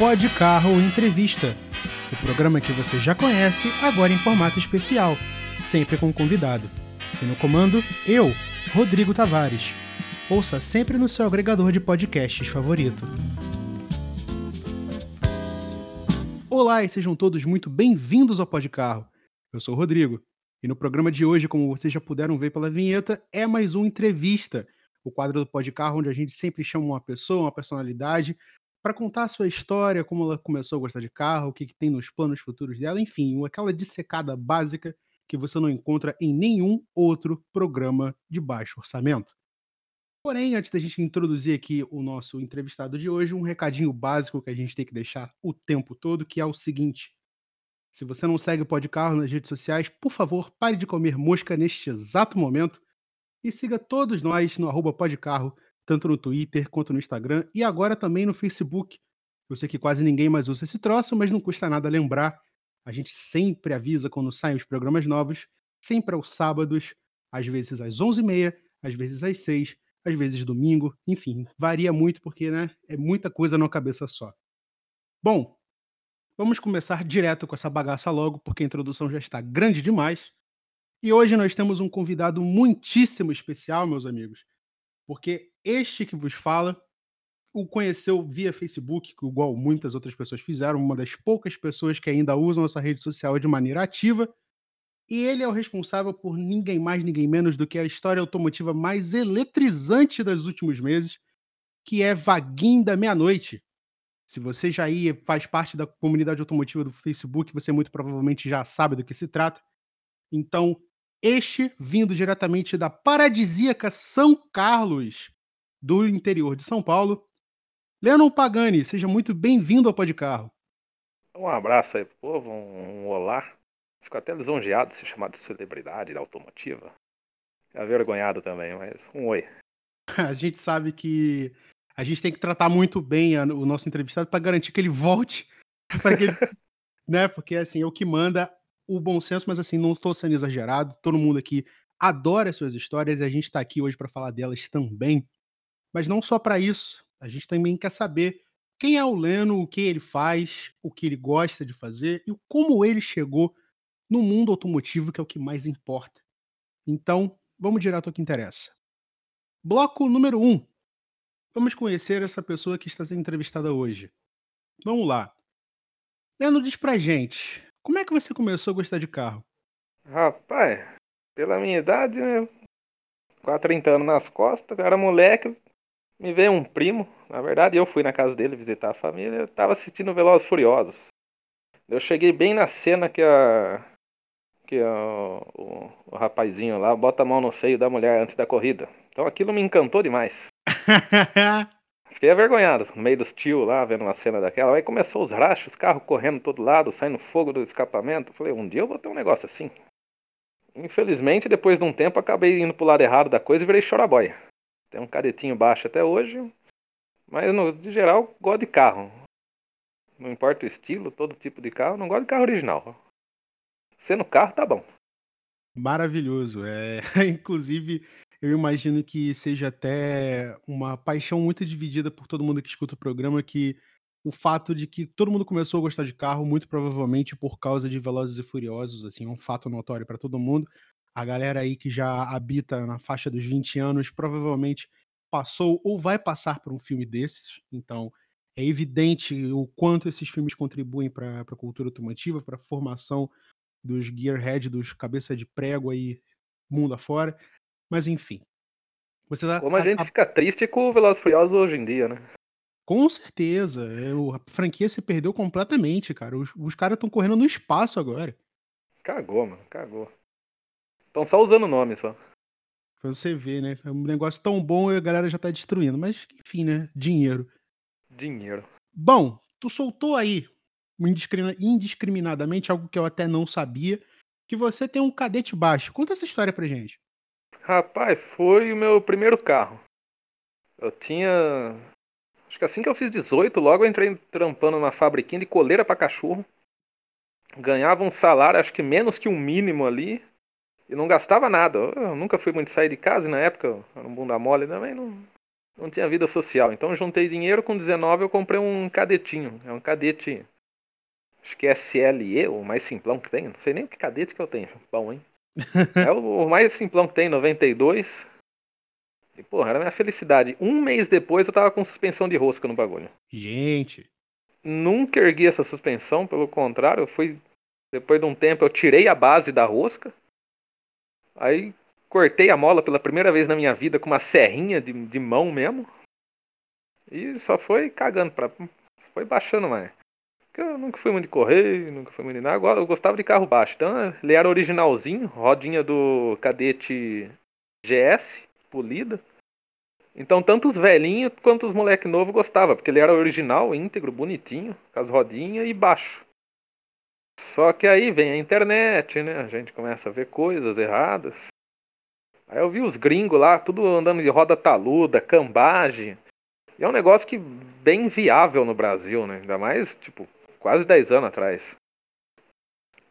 Pode Carro Entrevista, o programa que você já conhece, agora em formato especial, sempre com um convidado. E no comando, eu, Rodrigo Tavares. Ouça sempre no seu agregador de podcasts favorito. Olá e sejam todos muito bem-vindos ao Pode Carro. Eu sou o Rodrigo e no programa de hoje, como vocês já puderam ver pela vinheta, é mais uma entrevista. O quadro do Pode Carro, onde a gente sempre chama uma pessoa, uma personalidade, para contar a sua história, como ela começou a gostar de carro, o que, que tem nos planos futuros dela, enfim, aquela dissecada básica que você não encontra em nenhum outro programa de baixo orçamento. Porém, antes da gente introduzir aqui o nosso entrevistado de hoje, um recadinho básico que a gente tem que deixar o tempo todo, que é o seguinte: se você não segue o Podcarro nas redes sociais, por favor, pare de comer mosca neste exato momento e siga todos nós no arroba Podcarro, tanto no Twitter quanto no Instagram e agora também no Facebook. Eu sei que quase ninguém mais usa esse troço, mas não custa nada lembrar. A gente sempre avisa quando saem os programas novos, sempre aos sábados, às vezes às 11h30, às vezes às 6 às vezes domingo, enfim, varia muito porque, né, é muita coisa numa cabeça só. Bom, vamos começar direto com essa bagaça logo, porque a introdução já está grande demais. E hoje nós temos um convidado muitíssimo especial, meus amigos, porque este que vos fala o conheceu via Facebook, igual muitas outras pessoas fizeram, uma das poucas pessoas que ainda usam essa rede social de maneira ativa e ele é o responsável por ninguém mais, ninguém menos do que a história automotiva mais eletrizante dos últimos meses, que é Vaguinho da Meia-Noite. Se você já aí faz parte da comunidade automotiva do Facebook, você muito provavelmente já sabe do que se trata. Então, este vindo diretamente da paradisíaca São Carlos, do interior de São Paulo, Lennon Pagani, seja muito bem-vindo ao Podcarro. Um abraço aí pro povo, um, um olá. Fico até lisonjeado de ser chamado de celebridade da automotiva. Avergonhado também, mas um oi. A gente sabe que a gente tem que tratar muito bem a, o nosso entrevistado para garantir que ele volte. para que ele, né? Porque assim, é o que manda o bom senso, mas assim, não estou sendo exagerado. Todo mundo aqui adora as suas histórias e a gente está aqui hoje para falar delas também. Mas não só para isso. A gente também quer saber quem é o Leno, o que ele faz, o que ele gosta de fazer e como ele chegou no mundo automotivo, que é o que mais importa. Então, vamos direto ao que interessa. Bloco número 1. Um. Vamos conhecer essa pessoa que está sendo entrevistada hoje. Vamos lá. Leandro, diz pra gente, como é que você começou a gostar de carro? Rapaz, pela minha idade, né? Quase 30 anos nas costas, eu era moleque, me veio um primo, na verdade eu fui na casa dele visitar a família, eu tava assistindo Velozes Furiosos. Eu cheguei bem na cena que a que o, o, o, rapazinho lá bota a mão no seio da mulher antes da corrida. Então aquilo me encantou demais. Fiquei avergonhado, no meio dos tios lá, vendo uma cena daquela. Aí começou os rachos, carro correndo todo lado, saindo fogo do escapamento. Falei, um dia eu vou ter um negócio assim. Infelizmente, depois de um tempo, acabei indo pro lado errado da coisa e virei choraboia. Tem um cadetinho baixo até hoje, mas no de geral, gosto de carro. Não importa o estilo, todo tipo de carro, não gosto de carro original. Sendo carro, tá bom. Maravilhoso. É, inclusive, eu imagino que seja até uma paixão muito dividida por todo mundo que escuta o programa, que o fato de que todo mundo começou a gostar de carro, muito provavelmente por causa de Velozes e Furiosos, assim, é um fato notório para todo mundo. A galera aí que já habita na faixa dos 20 anos provavelmente passou ou vai passar por um filme desses, então é evidente o quanto esses filmes contribuem para a cultura automotiva, para a formação dos gearhead, dos cabeça de prego aí mundo afora. Mas enfim. Você tá, Como a, a gente a... fica triste com o Velozes Furiosos hoje em dia, né? Com certeza. É, a franquia se perdeu completamente, cara. Os, os caras estão correndo no espaço agora. Cagou, mano. Cagou. Estão só usando o nome só. Pra você ver, né? É um negócio tão bom e a galera já tá destruindo. Mas, enfim, né? Dinheiro. Dinheiro. Bom, tu soltou aí indiscriminadamente, algo que eu até não sabia, que você tem um cadete baixo. Conta essa história pra gente. Rapaz, foi o meu primeiro carro. Eu tinha. Acho que assim que eu fiz 18, logo eu entrei trampando numa fabriquinha de coleira para cachorro. Ganhava um salário, acho que menos que um mínimo ali. E não gastava nada. Eu nunca fui muito sair de casa e na época era um bunda mole também. Não, não tinha vida social. Então juntei dinheiro, com 19 eu comprei um cadetinho. É um cadete. Acho que é SLE, o mais simplão que tem. Não sei nem que cadete que eu tenho. Bom, hein? é o, o mais simplão que tem, 92. E, porra, era minha felicidade. Um mês depois eu tava com suspensão de rosca no bagulho. Gente. Nunca ergui essa suspensão, pelo contrário, eu fui. Depois de um tempo eu tirei a base da rosca. Aí cortei a mola pela primeira vez na minha vida com uma serrinha de, de mão mesmo. E só foi cagando pra. Foi baixando mais. Porque eu nunca fui muito de correr, nunca fui muito de nada. Agora eu gostava de carro baixo. Então ele era originalzinho, rodinha do cadete GS, polida. Então tanto os velhinhos quanto os moleque novo gostava, porque ele era original, íntegro, bonitinho, com as rodinhas e baixo. Só que aí vem a internet, né? A gente começa a ver coisas erradas. Aí eu vi os gringos lá, tudo andando de roda taluda, cambagem. E é um negócio que bem viável no Brasil, né? Ainda mais, tipo, quase 10 anos atrás.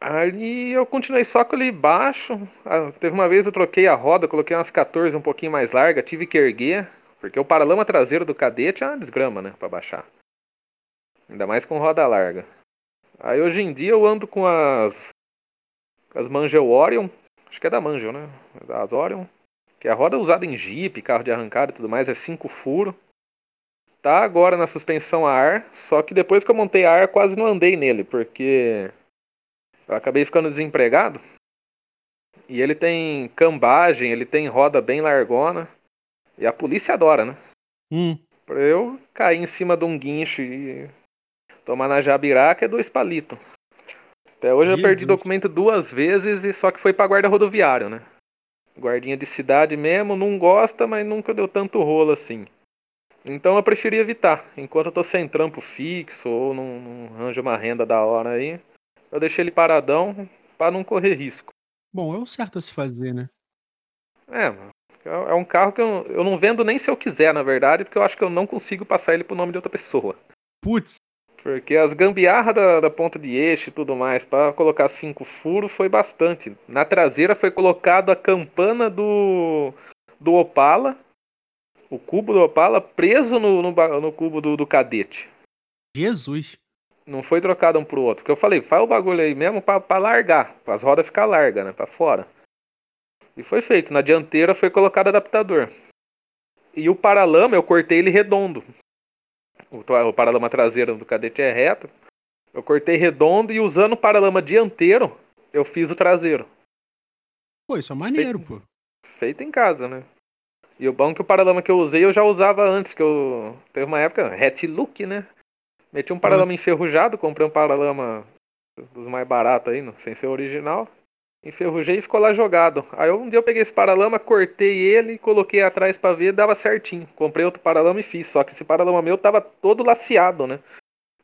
Aí eu continuei só com ele baixo. Ah, teve uma vez eu troquei a roda, coloquei umas 14 um pouquinho mais larga, tive que erguer, porque o paralama traseiro do cadete é uma desgrama, né, para baixar. Ainda mais com roda larga. Aí hoje em dia eu ando com as as Mangel Orion, Acho que é da Manjo, né? É da Azorion. Que é a roda usada em Jeep, carro de arrancada e tudo mais, é 5 furo. Tá agora na suspensão a ar, só que depois que eu montei a ar, quase não andei nele, porque eu acabei ficando desempregado. E ele tem cambagem, ele tem roda bem largona. E a polícia adora, né? Hum. Pra eu cair em cima de um guincho e tomar na jabiraca é dois palitos. Até hoje eu perdi documento duas vezes e só que foi pra guarda rodoviária, né? Guardinha de cidade mesmo, não gosta, mas nunca deu tanto rolo assim. Então eu preferi evitar. Enquanto eu tô sem trampo fixo ou não, não arranjo uma renda da hora aí, eu deixei ele paradão para não correr risco. Bom, é o certo a se fazer, né? É, é um carro que eu, eu não vendo nem se eu quiser, na verdade, porque eu acho que eu não consigo passar ele pro nome de outra pessoa. Putz. Porque as gambiarras da, da ponta de eixo e tudo mais, para colocar cinco furos foi bastante. Na traseira foi colocado a campana do, do Opala, o cubo do Opala, preso no, no, no cubo do, do cadete. Jesus! Não foi trocado um pro outro. Porque eu falei, faz o bagulho aí mesmo pra largar, para as rodas ficar largas, né? Pra fora. E foi feito. Na dianteira foi colocado adaptador. E o paralama eu cortei ele redondo o paralama traseiro do cadete é reto. Eu cortei redondo e usando o paralama dianteiro, eu fiz o traseiro. Pô, isso é maneiro, feito, pô. Feito em casa, né? E o bom é que o paralama que eu usei eu já usava antes, que eu. Teve uma época, hat look, né? Meti um paralama enferrujado, comprei um paralama dos mais baratos aí, sem ser original enferrujei e ficou lá jogado. Aí um dia eu peguei esse paralama, cortei ele, coloquei atrás para ver, dava certinho. Comprei outro paralama e fiz, só que esse paralama meu tava todo laceado, né?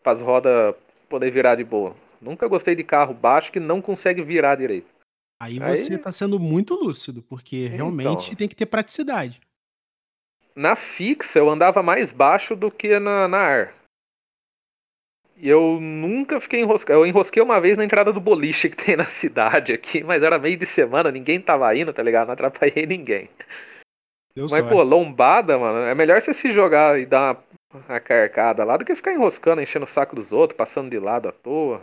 Para as rodas poder virar de boa. Nunca gostei de carro baixo que não consegue virar direito. Aí você Aí... tá sendo muito lúcido, porque realmente então, tem que ter praticidade. Na fixa eu andava mais baixo do que na, na ar. E eu nunca fiquei enroscado. Eu enrosquei uma vez na entrada do boliche que tem na cidade aqui, mas era meio de semana, ninguém tava indo, tá ligado? Não atrapalhei ninguém. Deu mas, sorte. pô, lombada, mano, é melhor você se jogar e dar uma, uma carcada lá do que ficar enroscando, enchendo o saco dos outros, passando de lado à toa.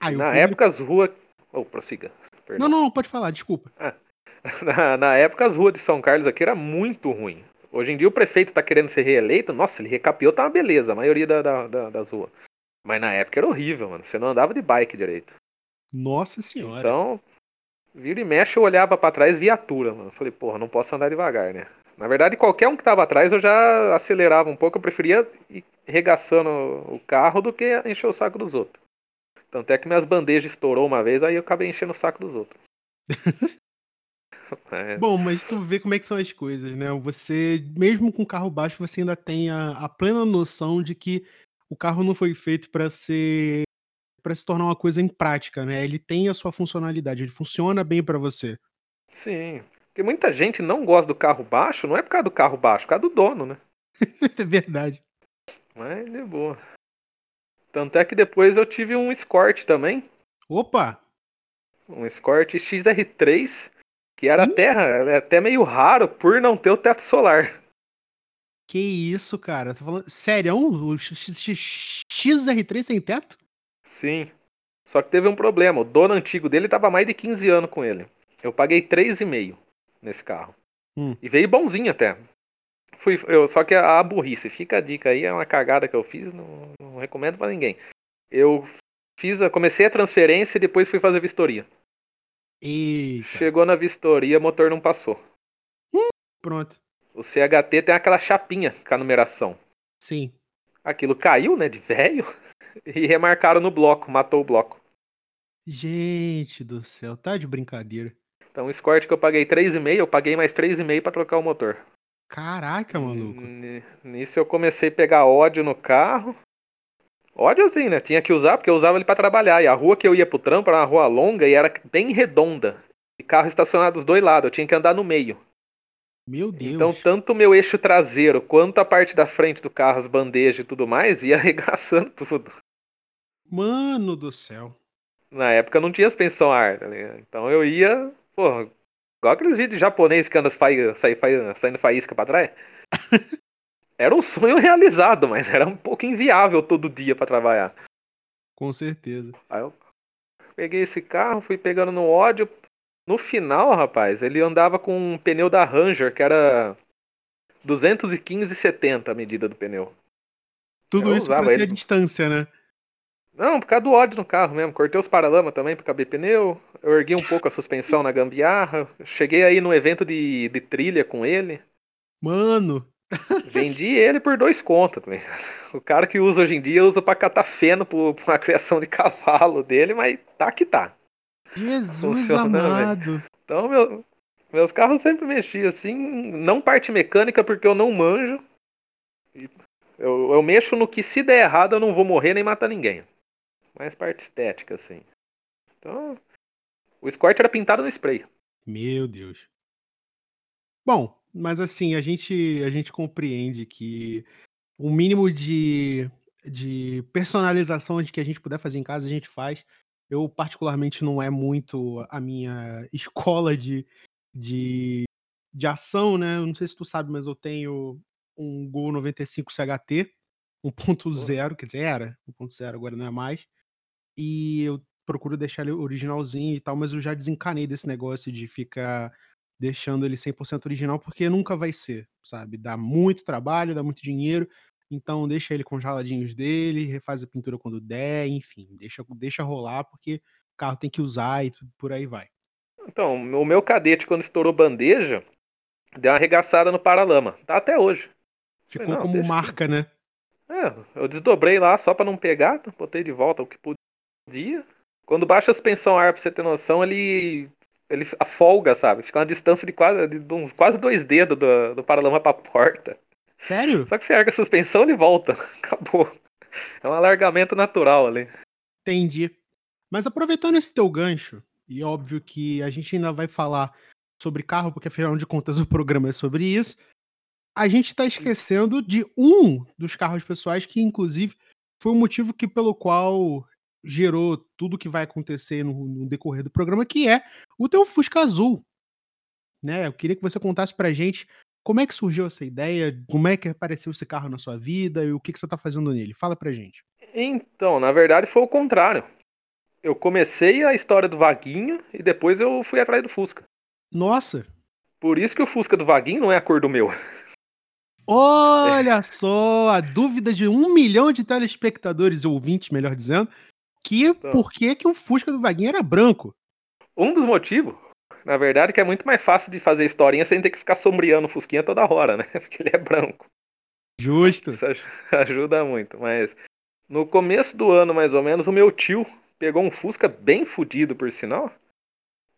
Ah, na público... época as ruas. Oh, prossiga. Perdão. Não, não, pode falar, desculpa. Ah. Na, na época as ruas de São Carlos aqui era muito ruim. Hoje em dia o prefeito tá querendo ser reeleito, nossa, ele recapiou, tá uma beleza, a maioria da, da, da, das ruas. Mas na época era horrível, mano. Você não andava de bike direito. Nossa senhora. Então, vira e mexe, eu olhava para trás viatura, mano. Falei, porra, não posso andar devagar, né? Na verdade, qualquer um que tava atrás eu já acelerava um pouco, eu preferia ir regaçando o carro do que encher o saco dos outros. Tanto é que minhas bandejas estourou uma vez, aí eu acabei enchendo o saco dos outros. É. Bom, mas tu vê como é que são as coisas, né? Você, mesmo com carro baixo, você ainda tem a, a plena noção de que o carro não foi feito para ser para se tornar uma coisa em prática, né? Ele tem a sua funcionalidade, ele funciona bem para você. Sim. Porque muita gente não gosta do carro baixo, não é por causa do carro baixo, é por causa do dono, né? é verdade. Mas de boa. Tanto é que depois eu tive um Escort também. Opa! Um Escort XR3 que era até, é até meio raro por não ter o teto solar. Que isso, cara? Tá falando. Sério? O XR3 sem teto? Sim. Só que teve um problema. O dono antigo dele tava mais de 15 anos com ele. Eu paguei 3,5 nesse carro. Hum. E veio bonzinho até. Fui, eu, só que a, a burrice, fica a dica aí, é uma cagada que eu fiz, não, não recomendo para ninguém. Eu fiz a, comecei a transferência e depois fui fazer vistoria. Eita. Chegou na vistoria, motor não passou. Pronto. O CHT tem aquela chapinha com a numeração. Sim. Aquilo caiu, né, de velho, e remarcaram no bloco, matou o bloco. Gente do céu, tá de brincadeira. Então o Escort que eu paguei 3,5, eu paguei mais 3,5 para trocar o motor. Caraca, maluco. Nisso eu comecei a pegar ódio no carro. Ódio assim, né? Tinha que usar porque eu usava ele para trabalhar. E a rua que eu ia pro trampo era uma rua longa e era bem redonda. E carro estacionado dos dois lados, eu tinha que andar no meio. Meu Deus. Então, tanto o meu eixo traseiro quanto a parte da frente do carro, as bandejas e tudo mais, ia arregaçando tudo. Mano do céu. Na época não tinha suspensão a ar, tá ligado? Então eu ia, porra, igual aqueles vídeos japoneses que anda sai, sai, sai- saindo faísca pra trás. Era um sonho realizado, mas era um pouco inviável todo dia pra trabalhar. Com certeza. Aí eu peguei esse carro, fui pegando no ódio. No final, rapaz, ele andava com um pneu da Ranger, que era 215,70 a medida do pneu. Tudo Eu isso pra ele. a distância, né? Não, por causa do ódio no carro mesmo. Cortei os paralamas também pra caber pneu. Eu ergui um pouco a suspensão na gambiarra. Cheguei aí no evento de, de trilha com ele. Mano. Vendi ele por dois contos também. O cara que usa hoje em dia usa pra catar feno pra criação de cavalo dele, mas tá que tá. Jesus Funciona, velho. amado. Então, meu- meus carros sempre mexi assim, não parte mecânica porque eu não manjo. Eu, eu mexo no que se der errado eu não vou morrer nem matar ninguém. Mais parte estética, assim. Então, o Escort era pintado no spray. Meu Deus. Bom, mas assim, a gente, a gente compreende que o mínimo de, de personalização de que a gente puder fazer em casa, a gente faz. Eu, particularmente, não é muito a minha escola de, de, de ação, né? Eu não sei se tu sabe, mas eu tenho um Gol 95 CHT 1.0, quer dizer, era 1.0, agora não é mais. E eu procuro deixar ele originalzinho e tal, mas eu já desencanei desse negócio de ficar deixando ele 100% original, porque nunca vai ser, sabe? Dá muito trabalho, dá muito dinheiro, então deixa ele com os raladinhos dele, refaz a pintura quando der, enfim, deixa, deixa rolar, porque o carro tem que usar e tudo por aí vai. Então, o meu cadete, quando estourou bandeja, deu uma arregaçada no paralama. Tá até hoje. Ficou não, como marca, né? É, eu desdobrei lá só pra não pegar, botei de volta o que podia. Quando baixa a suspensão ar, pra você ter noção, ele ele afolga, sabe? Fica uma distância de quase de uns quase dois dedos do, do paralama pra porta. Sério? Só que você erga a suspensão ele volta. Acabou. É um alargamento natural ali. Entendi. Mas aproveitando esse teu gancho, e óbvio que a gente ainda vai falar sobre carro, porque afinal de contas o programa é sobre isso, a gente tá esquecendo de um dos carros pessoais que, inclusive, foi o motivo que, pelo qual gerou tudo que vai acontecer no, no decorrer do programa, que é o teu Fusca Azul. Né? Eu queria que você contasse pra gente como é que surgiu essa ideia, como é que apareceu esse carro na sua vida e o que, que você tá fazendo nele. Fala pra gente. Então, na verdade foi o contrário. Eu comecei a história do Vaguinho e depois eu fui atrás do Fusca. Nossa, Por isso que o Fusca do Vaguinho não é a cor do meu. Olha só, a dúvida de um milhão de telespectadores, ou ouvintes, melhor dizendo, que por que, que o Fusca do Vaguinho era branco? Um dos motivos, na verdade, é que é muito mais fácil de fazer historinha sem ter que ficar sombreando o Fusquinha toda hora, né? Porque ele é branco. Justo. Isso aj- ajuda muito. Mas no começo do ano, mais ou menos, o meu tio pegou um Fusca bem fudido, por sinal.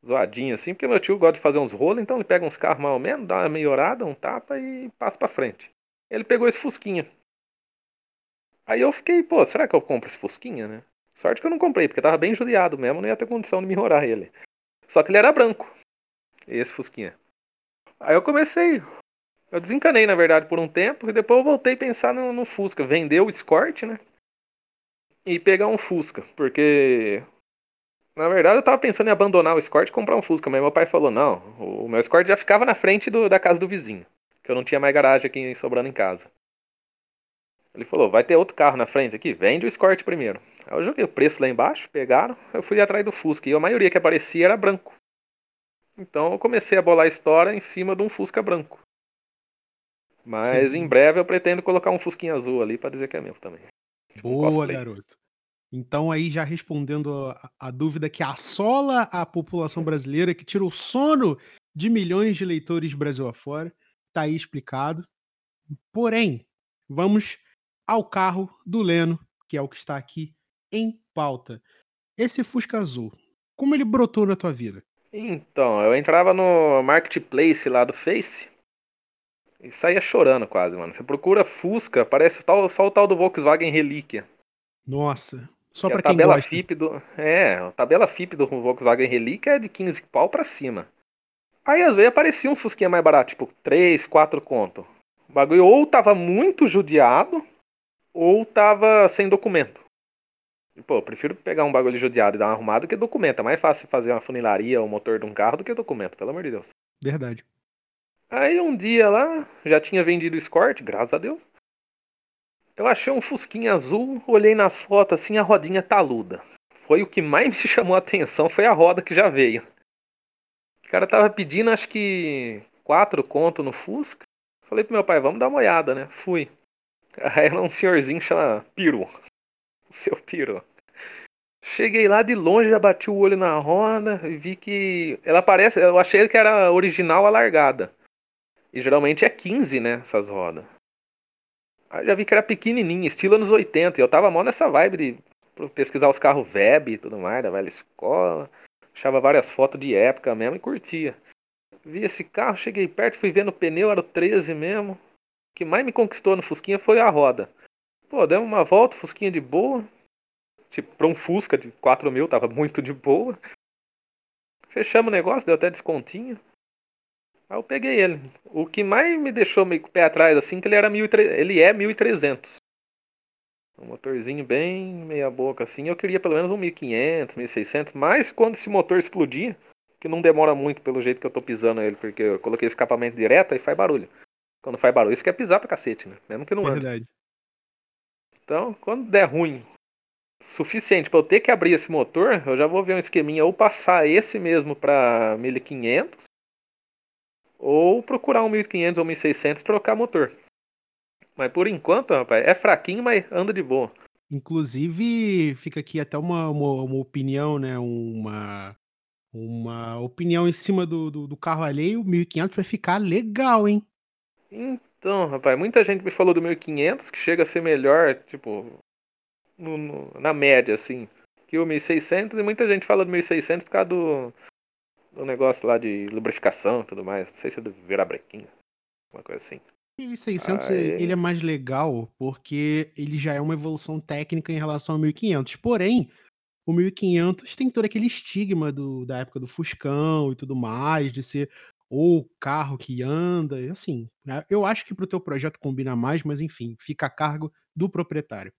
Zoadinho assim, porque meu tio gosta de fazer uns rolos, então ele pega uns carros mais ou menos, dá uma melhorada, um tapa e passa pra frente. Ele pegou esse Fusquinha. Aí eu fiquei, pô, será que eu compro esse Fusquinha, né? Sorte que eu não comprei, porque tava bem judiado mesmo, não ia ter condição de melhorar ele. Só que ele era branco, esse Fusquinha. Aí eu comecei, eu desencanei, na verdade, por um tempo, e depois eu voltei a pensar no, no Fusca. Vender o Escort, né? E pegar um Fusca, porque. Na verdade, eu tava pensando em abandonar o Escort e comprar um Fusca, mas meu pai falou: não, o meu Escort já ficava na frente do- da casa do vizinho. que eu não tinha mais garagem aqui sobrando em casa. Ele falou, vai ter outro carro na frente aqui, vende o Escort primeiro. Aí eu joguei o preço lá embaixo, pegaram, eu fui atrás do Fusca, e a maioria que aparecia era branco. Então eu comecei a bolar a história em cima de um Fusca branco. Mas Sim. em breve eu pretendo colocar um Fusquinha azul ali para dizer que é meu também. Boa, garoto. Então aí já respondendo a, a, dúvida que assola a população brasileira, que tira o sono de milhões de leitores Brasil afora, tá aí explicado. Porém, vamos ao carro do Leno, que é o que está aqui em pauta. Esse Fusca azul, como ele brotou na tua vida? Então, eu entrava no marketplace lá do Face e saía chorando quase, mano. Você procura Fusca, parece só, o tal do Volkswagen Relíquia. Nossa, só para quem tabela gosta. FIP do, é, a tabela FIP do Volkswagen Relíquia é de 15 pau pra cima. Aí às vezes aparecia um Fusquinha mais barato, tipo 3, 4 conto. O bagulho ou tava muito judiado, ou tava sem documento. E, pô, eu prefiro pegar um bagulho judiado e dar uma arrumada que documento. É mais fácil fazer uma funilaria ou motor de um carro do que documento, pelo amor de Deus. Verdade. Aí um dia lá, já tinha vendido o Escort, graças a Deus. Eu achei um fusquinha azul, olhei nas fotos assim, a rodinha taluda. Foi o que mais me chamou a atenção, foi a roda que já veio. O cara tava pedindo acho que quatro conto no Fusca. Falei pro meu pai, vamos dar uma olhada, né? Fui. Era um senhorzinho chamado Piru. O seu Piru. Cheguei lá de longe, já bati o olho na roda e vi que ela parece, eu achei que era original alargada. E geralmente é 15, né, essas rodas. Aí já vi que era pequenininha, estilo anos 80. E eu tava mal nessa vibe de pesquisar os carros web e tudo mais, da velha escola. Achava várias fotos de época mesmo e curtia. Vi esse carro, cheguei perto, fui vendo o pneu, era o 13 mesmo. Que mais me conquistou no Fusquinha foi a roda. Pô, demos uma volta, Fusquinha de boa. Tipo, pra um Fusca de 4 mil, tava muito de boa. Fechamos o negócio, deu até descontinho. Aí eu peguei ele. O que mais me deixou meio com o pé atrás, assim, que ele era 1300, ele é 1300. Um motorzinho bem meia boca, assim. Eu queria pelo menos um 1500, 1600. Mas quando esse motor explodir, que não demora muito pelo jeito que eu tô pisando ele, porque eu coloquei escapamento direto e faz barulho. Quando faz barulho, isso quer pisar pra cacete, né? Mesmo que não ande. Verdade. Então, quando der ruim, suficiente para eu ter que abrir esse motor, eu já vou ver um esqueminha ou passar esse mesmo para 1500 ou procurar um 1500 ou 1600 e trocar motor. Mas por enquanto, rapaz, é fraquinho, mas anda de boa. Inclusive, fica aqui até uma, uma, uma opinião, né? Uma, uma opinião em cima do, do, do carro alheio. O 1500 vai ficar legal, hein? Então, rapaz, muita gente me falou do 1500 que chega a ser melhor, tipo, no, no, na média, assim, que o 1600. E muita gente fala do 1600 por causa do, do negócio lá de lubrificação e tudo mais. Não sei se é do virabrequinho, uma coisa assim. E 600 Aí... ele é mais legal porque ele já é uma evolução técnica em relação ao 1500. Porém, o 1500 tem todo aquele estigma do, da época do Fuscão e tudo mais, de ser o carro que anda, assim. Né? Eu acho que para o teu projeto combina mais, mas enfim, fica a cargo do proprietário.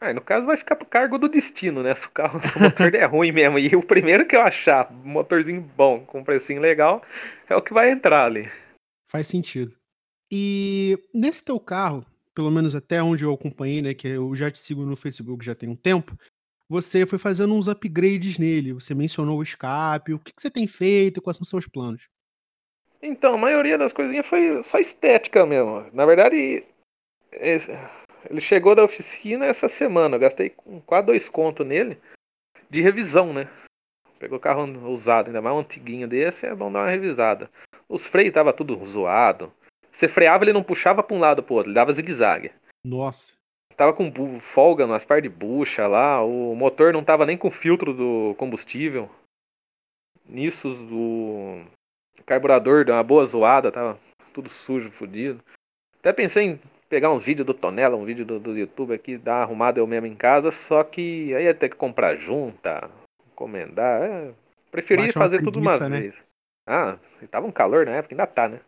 Ah, no caso vai ficar pro cargo do destino, né? Se o carro, se o motor é ruim mesmo. E o primeiro que eu achar, motorzinho bom, com precinho legal, é o que vai entrar ali. Faz sentido. E nesse teu carro, pelo menos até onde eu acompanhei, né? Que eu já te sigo no Facebook já tem um tempo. Você foi fazendo uns upgrades nele. Você mencionou o escape. O que, que você tem feito? Quais são os seus planos? Então, a maioria das coisinhas foi só estética mesmo. Na verdade, ele chegou da oficina essa semana. Eu gastei quase dois contos nele de revisão, né? Pegou carro usado, ainda mais um antiguinho desse, é bom dar uma revisada. Os freios tava tudo zoado. Você freava, ele não puxava para um lado pro outro, ele dava zigue-zague. Nossa. Tava com folga nas partes de bucha lá, o motor não tava nem com filtro do combustível. Nisso, o carburador deu uma boa zoada, tava tudo sujo, fodido. Até pensei em pegar uns vídeos do Tonela, um vídeo do, do YouTube aqui, dar uma arrumada eu mesmo em casa, só que aí ia ter que comprar junta, encomendar. É, preferi fazer tudo uma né? vez. Ah, tava um calor na época, ainda tá, né?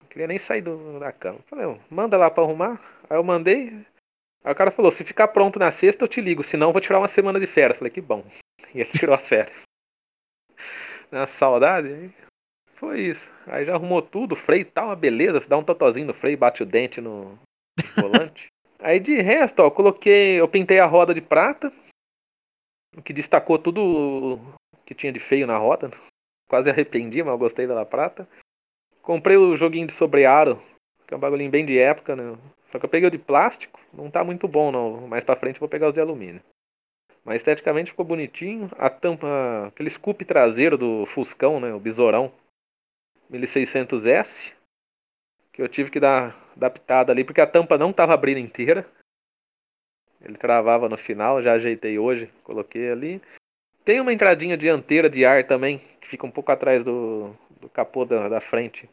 Não queria nem sair do, da cama. Falei, manda lá pra arrumar. Aí eu mandei. Aí o cara falou: se ficar pronto na sexta, eu te ligo, senão eu vou tirar uma semana de férias. Falei, que bom. E ele tirou as férias. Na saudade, Foi isso. Aí já arrumou tudo, freio tá uma beleza. Você dá um totozinho no freio, bate o dente no volante. Aí de resto, ó, eu coloquei. Eu pintei a roda de prata. O que destacou tudo que tinha de feio na roda. Quase arrependi, mas eu gostei da prata. Comprei o joguinho de sobrearo, que é um bagulhinho bem de época, né? Só que eu peguei o de plástico, não tá muito bom não. Mais pra frente eu vou pegar os de alumínio. Mas esteticamente ficou bonitinho. A tampa, aquele scoop traseiro do Fuscão, né? O Besourão 1600S. Que eu tive que dar adaptada ali, porque a tampa não tava abrindo inteira. Ele travava no final, já ajeitei hoje, coloquei ali. Tem uma entradinha dianteira de ar também, que fica um pouco atrás do, do capô da, da frente.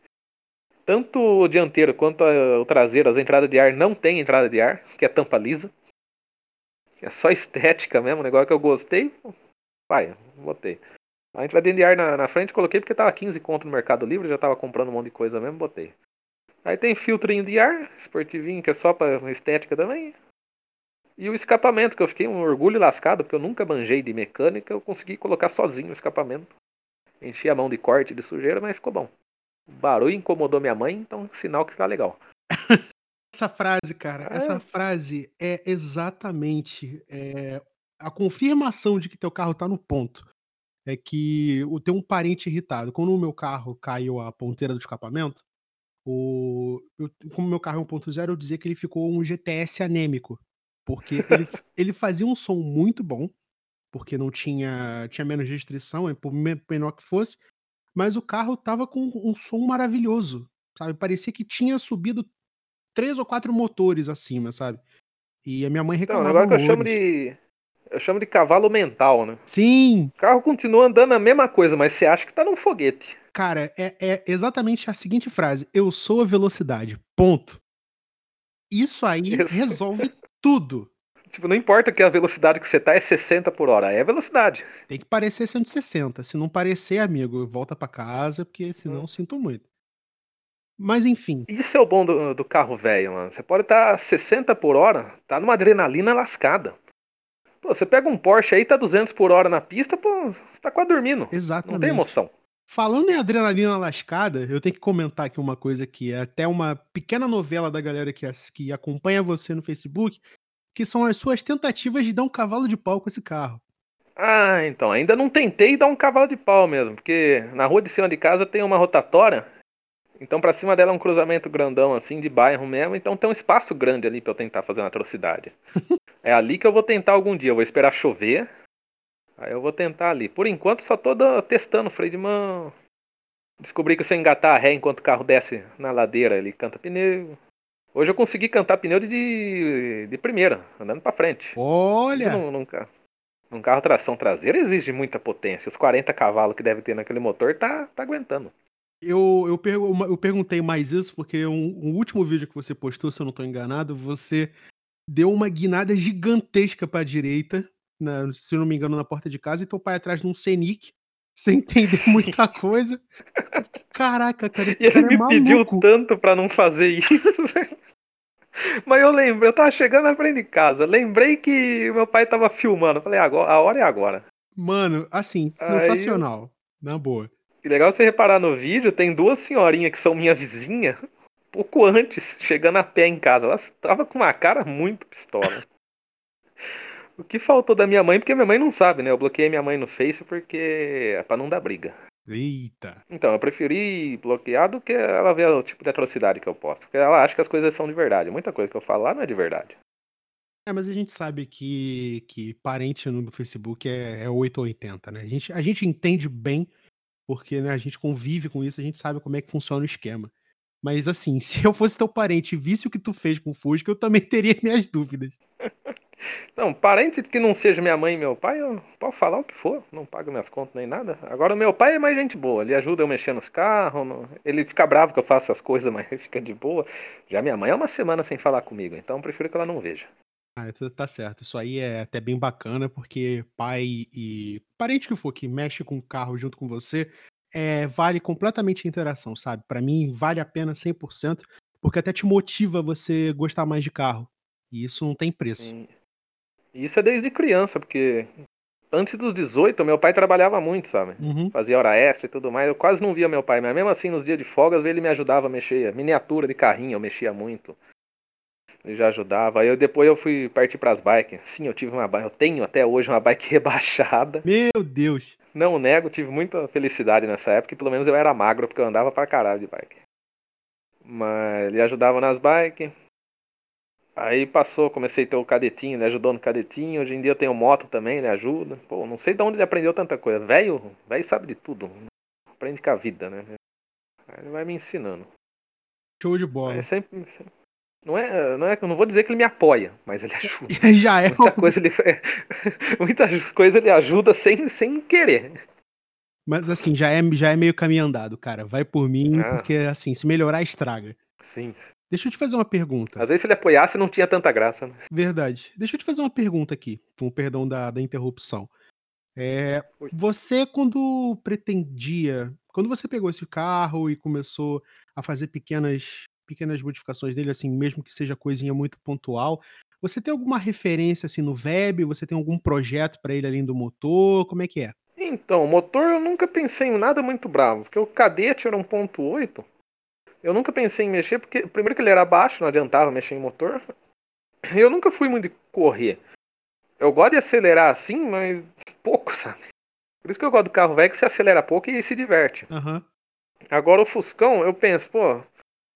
Tanto o dianteiro quanto a, o traseiro, as entradas de ar não tem entrada de ar, que é tampa lisa. É só estética mesmo, um negócio que eu gostei. Vai, botei. A entradinha de ar na, na frente coloquei porque tava 15 conto no Mercado Livre, já tava comprando um monte de coisa mesmo, botei. Aí tem filtrinho de ar, esportivinho, que é só pra estética também. E o escapamento, que eu fiquei um orgulho lascado, porque eu nunca manjei de mecânica, eu consegui colocar sozinho o escapamento. Enchi a mão de corte de sujeira, mas ficou bom. O barulho incomodou minha mãe, então sinal que tá legal. Essa frase, cara, essa É. frase é exatamente é, a confirmação de que teu carro tá no ponto. É que o ter um parente irritado. Quando o meu carro caiu a ponteira do escapamento, o, eu, como meu carro é 1.0, eu dizia que ele ficou um GTS anêmico. Porque ele, ele fazia um som muito bom, porque não tinha, tinha menos restrição, por me- menor que fosse, mas o carro tava com um som maravilhoso, sabe? Parecia que tinha subido três ou quatro motores acima, sabe? E a minha mãe Então, reclamava negócio que eu chamo de. Eu chamo de cavalo mental, né? Sim, O carro continua andando a mesma coisa, mas você acha que tá num foguete. cara, é, é exatamente a seguinte frase: eu sou a velocidade. Ponto. Isso aí Isso. resolve tudo. Tipo, não importa que a velocidade que você tá é 60 por hora, é velocidade. Tem que parecer 160. Se não parecer, amigo, volta pra casa, porque senão Hum. sinto muito. Mas enfim, Isso é o bom do, do carro velho, mano. Você pode estar tá 60 por hora, tá numa adrenalina lascada. Pô, você pega um Porsche aí, tá 200 por hora na pista, pô, você tá quase dormindo. Não tem exatamente. emoção. Falando em adrenalina lascada, eu tenho que comentar aqui uma coisa que é até uma pequena novela da galera que, que acompanha você no Facebook, que são as suas tentativas de dar um cavalo de pau com esse carro. Ah, então, ainda não tentei dar um cavalo de pau mesmo, porque na rua de cima de casa tem uma rotatória, então pra cima dela é um cruzamento grandão assim, de bairro mesmo, então tem um espaço grande ali pra eu tentar fazer uma atrocidade. é ali que eu vou tentar algum dia, eu vou esperar chover, aí eu vou tentar ali. Por enquanto só tô testando freio de mão. Descobri que se eu engatar a ré enquanto o carro desce na ladeira, ele canta pneu. Hoje eu consegui cantar pneu de- de, de primeira, andando pra frente. Olha! num, num carro, num carro tração traseira exige muita potência. Os 40 cavalos que deve ter naquele motor tá, tá aguentando. Eu, eu, pergu- eu perguntei mais isso porque um, um último vídeo que você postou, se eu não tô enganado, você deu uma guinada gigantesca pra direita, na- se não me engano, na porta de casa, e teu pai atrás num Scenic, sem entender muita coisa. Caraca, cara, E ele cara é me pediu tanto pra não fazer isso, velho. Mas eu lembrei, eu tava chegando na frente de casa, lembrei que meu pai tava filmando. Falei, agora, a hora é agora. Mano, assim, Aí sensacional. Na boa. Que legal você reparar no vídeo, tem duas senhorinhas que são minha vizinha, pouco antes, chegando a pé em casa. Elas estavam com uma cara muito pistola. O que faltou da minha mãe, porque minha mãe não sabe, né? Eu bloqueei minha mãe no Face porque é pra não dar briga. Eita. Então, eu preferi bloquear do que ela ver o tipo de atrocidade que eu posto. Porque ela acha que as coisas são de verdade. Muita coisa que eu falo lá não é de verdade. É, mas a gente sabe que, que parente no Facebook é, é 8 ou 80, né? A gente, a gente entende bem, porque né, a gente convive com isso, a gente sabe como é que funciona o esquema. Mas assim, se eu fosse teu parente e visse o que tu fez com o Fusca, eu também teria minhas dúvidas. Não, parente que não seja minha mãe e meu pai, eu posso falar o que for, não paga minhas contas nem nada. Agora, o meu pai é mais gente boa, ele ajuda eu mexer nos carros, não- ele fica bravo que eu faço as coisas, mas ele fica de boa. Já minha mãe é uma semana sem falar comigo, então eu prefiro que ela não veja. Ah, tá, tá certo. Isso aí é até bem bacana, porque pai e parente que for que mexe com o carro junto com você, é, vale completamente a interação, sabe? Pra mim, vale a pena 100%, porque até te motiva você gostar mais de carro. E isso não tem preço. Isso é desde criança, porque antes dos 18, meu pai trabalhava muito, sabe? Uhum. Fazia hora extra e tudo mais. Eu quase não via meu pai, mas mesmo assim, nos dias de folgas, ele me ajudava a mexer. Miniatura de carrinho, eu mexia muito. Ele já ajudava. Aí eu, depois eu fui partir pras bikes. Sim, eu tive uma bike. Eu tenho até hoje uma bike rebaixada. Meu Deus. Não nego, tive muita felicidade nessa época. E pelo menos eu era magro, porque eu andava pra caralho de bike. Mas ele ajudava nas bikes. Aí passou, comecei a ter o cadetinho, ele ajudou no cadetinho. Hoje em dia eu tenho moto também, ele ajuda. Pô, não sei de onde ele aprendeu tanta coisa. Velho, velho sabe de tudo. Aprende com a vida, né? Aí ele vai me ensinando. Show de bola. Sempre, sempre- Não é, não é, eu não vou dizer que ele me apoia, mas ele ajuda. Já é. Muita coisa ele, muita coisa ele ajuda sem, sem querer. Mas assim, já é, já é meio caminho andado, cara. Vai por mim, Ah. porque assim, se melhorar, estraga. Sim. Deixa eu te fazer uma pergunta. Às vezes se ele apoiasse não tinha tanta graça. Né? Verdade. Deixa eu te fazer uma pergunta aqui, com perdão da, da interrupção. É, você, quando pretendia. Quando você pegou esse carro e começou a fazer pequenas, pequenas modificações dele, assim, mesmo que seja coisinha muito pontual, você tem alguma referência assim no web? Você tem algum projeto para ele além do motor? Como é que é? Então, o motor eu nunca pensei em nada muito bravo, porque o cadete era 1.8. Eu nunca pensei em mexer, porque primeiro que ele era baixo, não adiantava mexer em motor. Eu nunca fui muito de correr. Eu gosto de acelerar assim, mas pouco, sabe? Por isso que eu gosto do carro velho que se acelera pouco e se diverte. Aham. Agora o Fuscão, eu penso, pô,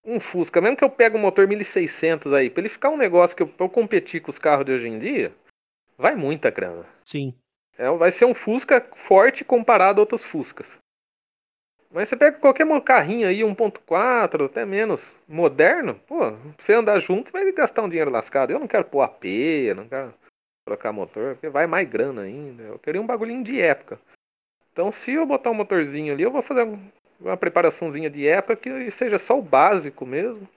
um Fusca, mesmo que eu pegue um motor 1600 aí, pra ele ficar um negócio que eu, pra eu competir com os carros de hoje em dia, vai muita grana. Sim. É, vai ser um Fusca forte comparado a outros Fuscas. Mas você pega qualquer carrinho aí, 1.4, até menos, moderno, pô, pra você andar junto vai gastar um dinheiro lascado. Eu não quero pôr AP, eu não quero trocar motor, porque vai mais grana ainda. Eu queria um bagulhinho de época. Então se eu botar um motorzinho ali, eu vou fazer um- uma preparaçãozinha de época que seja só o básico mesmo.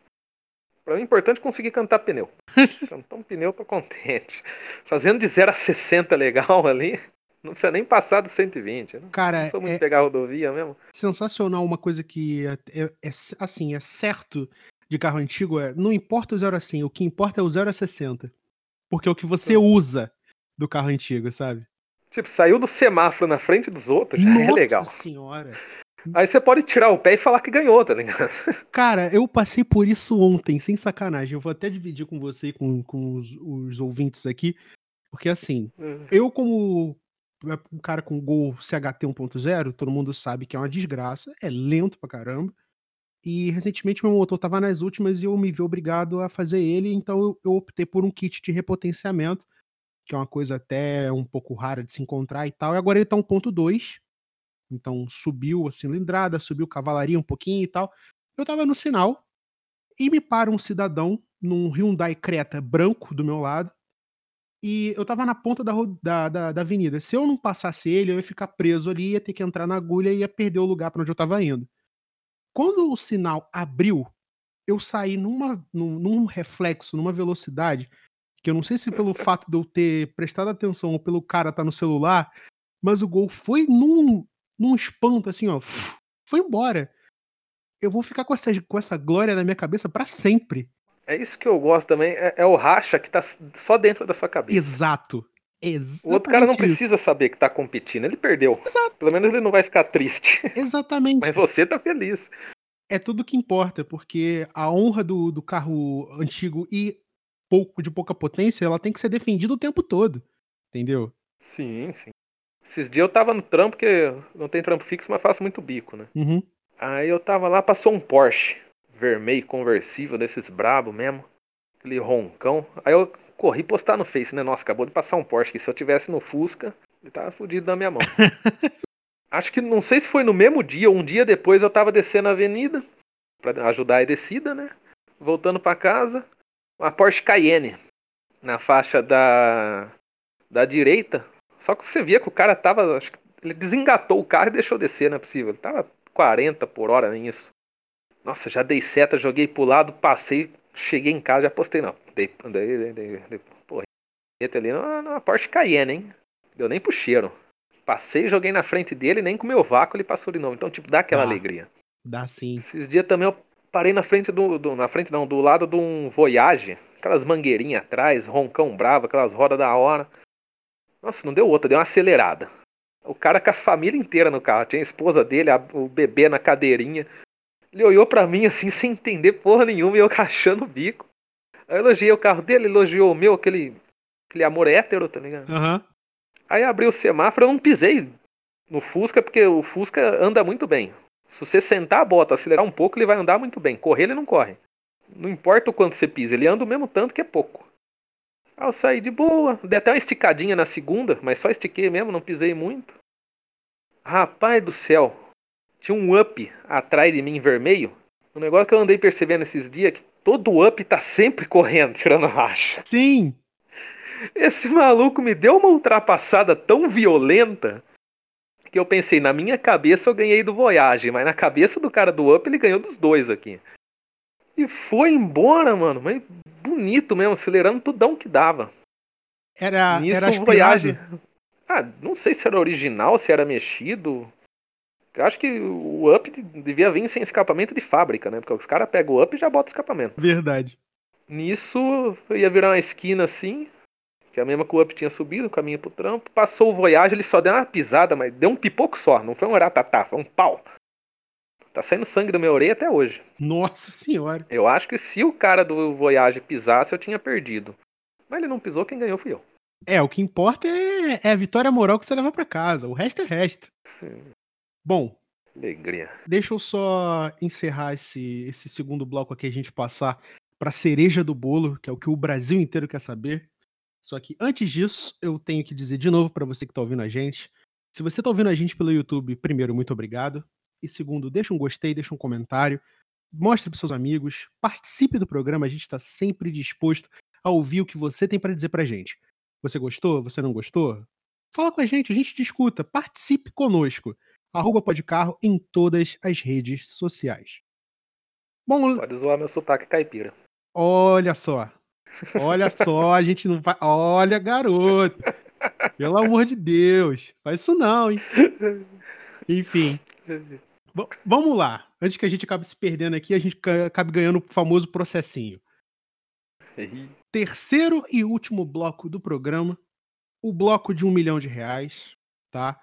Pra mim é importante conseguir cantar pneu. Cantar um pneu, eu tô contente. Fazendo de 0 a 60 legal ali, não precisa nem passar dos 120. Né? Cara, Não sou muito é pegar a rodovia mesmo. sensacional uma coisa que é, é- é assim, é certo de carro antigo é, não importa o 0 a 100, o que importa é o 0 a 60. Porque é o que você usa do carro antigo, sabe? Tipo, saiu do semáforo na frente dos outros, já é Nossa legal. senhora. Aí você pode tirar o pé e falar que ganhou, tá ligado? Cara, eu passei por isso ontem, sem sacanagem. Eu vou até dividir com você e com, com os, os ouvintes aqui. Porque assim, eu como é, um cara com Gol CHT 1.0, todo mundo sabe que é uma desgraça, é lento pra caramba. E recentemente meu motor tava nas últimas e eu me vi obrigado a fazer ele, então eu, eu optei por um kit de repotenciamento, que é uma coisa até um pouco rara de se encontrar e tal. E agora ele tá 1.2, então subiu a cilindrada, subiu cavalaria um pouquinho e tal. Eu tava no sinal e me para um cidadão num Hyundai Creta branco do meu lado. E eu tava na ponta da, da, da, da avenida. Se eu não passasse ele, eu ia ficar preso ali, ia ter que entrar na agulha e ia perder o lugar pra onde eu tava indo. Quando o sinal abriu, eu saí numa, num, num reflexo, numa velocidade, que eu não sei se pelo fato de eu ter prestado atenção ou pelo cara estar no celular, mas o gol foi num, num espanto, assim, ó. Foi embora. Eu vou ficar com essa, com essa glória na minha cabeça pra sempre. É isso que eu gosto também, é, é o racha que tá só dentro da sua cabeça. Exato. O Exatamente. outro cara não isso. precisa saber que tá competindo, ele perdeu. Exato. Pelo menos ele não vai ficar triste. Exatamente. Mas você tá feliz. é tudo que importa, porque a honra do, do carro antigo e pouco de pouca potência, ela tem que ser defendida o tempo todo. Entendeu? Sim, sim. Esses dias eu tava no trampo, porque não tem trampo fixo, mas faço muito bico, né? Uhum. Aí eu tava lá, passou um Porsche vermelho conversível, desses brabo mesmo. Aquele roncão. Aí eu corri postar no Face, né? Nossa, acabou de passar um Porsche, que se eu tivesse no Fusca, ele tava fudido na minha mão. Acho que não sei se foi no mesmo dia ou um dia depois eu tava descendo a avenida pra ajudar a descida, né? Voltando pra casa, uma Porsche Cayenne na faixa da da direita. Só que você via que o cara tava, acho que ele desengatou o carro e deixou descer, não é possível. Ele tava 40 por hora nisso. Nossa, já dei seta, joguei pro lado, passei, cheguei em casa, já postei não. Dei, dei, dei, dei, dei porra, ali na, Porsche Cayenne, hein? Deu nem pro cheiro. Passei, joguei na frente dele, nem com meu vácuo ele passou de novo. Então, tipo, dá aquela alegria. Dá sim. Esses dias também eu parei na frente do, do- Na frente não, do lado de um Voyage. Aquelas mangueirinhas atrás, roncão bravo, aquelas rodas da hora. Nossa, não deu outra, deu uma acelerada. O cara com a família inteira no carro. Tinha a esposa dele, a, o bebê na cadeirinha. Ele olhou para mim assim, sem entender porra nenhuma, e eu cachando o bico. Aí eu elogiei o carro dele, elogiou o meu, aquele, aquele amor hétero, tá ligado? Aham. Aí abri o semáforo, eu não pisei no Fusca, porque o Fusca anda muito bem. Se você sentar a bota, acelerar um pouco, ele vai andar muito bem. Correr, ele não corre. Não importa o quanto você pisa, ele anda o mesmo tanto que é pouco. Aí eu saí de boa, dei até uma esticadinha na segunda, mas só estiquei mesmo, não pisei muito. Rapaz do céu, tinha um up atrás de mim vermelho. Um negócio que eu andei percebendo esses dias é que todo up tá sempre correndo, tirando racha. Sim. Esse maluco me deu uma ultrapassada tão violenta que eu pensei, na minha cabeça eu ganhei do Voyage, mas na cabeça do cara do Up ele ganhou dos dois aqui. E foi embora, mano, mas bonito mesmo, acelerando tudão que dava. Era, Nisso era Voyage. Ah, não sei se era original, se era mexido. Eu acho que o Up devia vir sem escapamento de fábrica, né? Porque os caras pegam o Up e já botam escapamento. Verdade. Nisso, eu ia virar uma esquina assim, que é a mesma que o Up tinha subido, o caminho pro trampo. Passou o Voyage, ele só deu uma pisada, mas deu um pipoco só, não foi um ratatá, foi um pau. Tá saindo sangue da minha orelha até hoje. Nossa senhora. Eu acho que se o cara do Voyage pisasse, eu tinha perdido. Mas ele não pisou, quem ganhou fui eu. É, o que importa é, é a vitória moral que você leva pra casa. O resto é resto. Sim, Bom, alegria. deixa eu só encerrar esse, esse segundo bloco aqui, a gente passar pra cereja do bolo, que é o que o Brasil inteiro quer saber. Só que antes disso, eu tenho que dizer de novo pra você que tá ouvindo a gente. Se você tá ouvindo a gente pelo YouTube, primeiro, muito obrigado. E segundo, deixa um gostei, deixa um comentário. Mostre pros seus amigos, participe do programa, a gente tá sempre disposto a ouvir o que você tem pra dizer pra gente. Você gostou? Você não gostou? Fala com a gente, a gente discuta, participe conosco. Arroba Podcarro em todas as redes sociais. Bom, Pode zoar meu sotaque caipira. olha só. Olha só, a gente não vai. Olha, garoto. Pelo amor de Deus. Faz isso não, hein? Enfim. V- vamos lá. Antes que a gente acabe se perdendo aqui, a gente ca- acabe ganhando o famoso processinho. terceiro e último bloco do programa, o bloco de um milhão de reais, tá?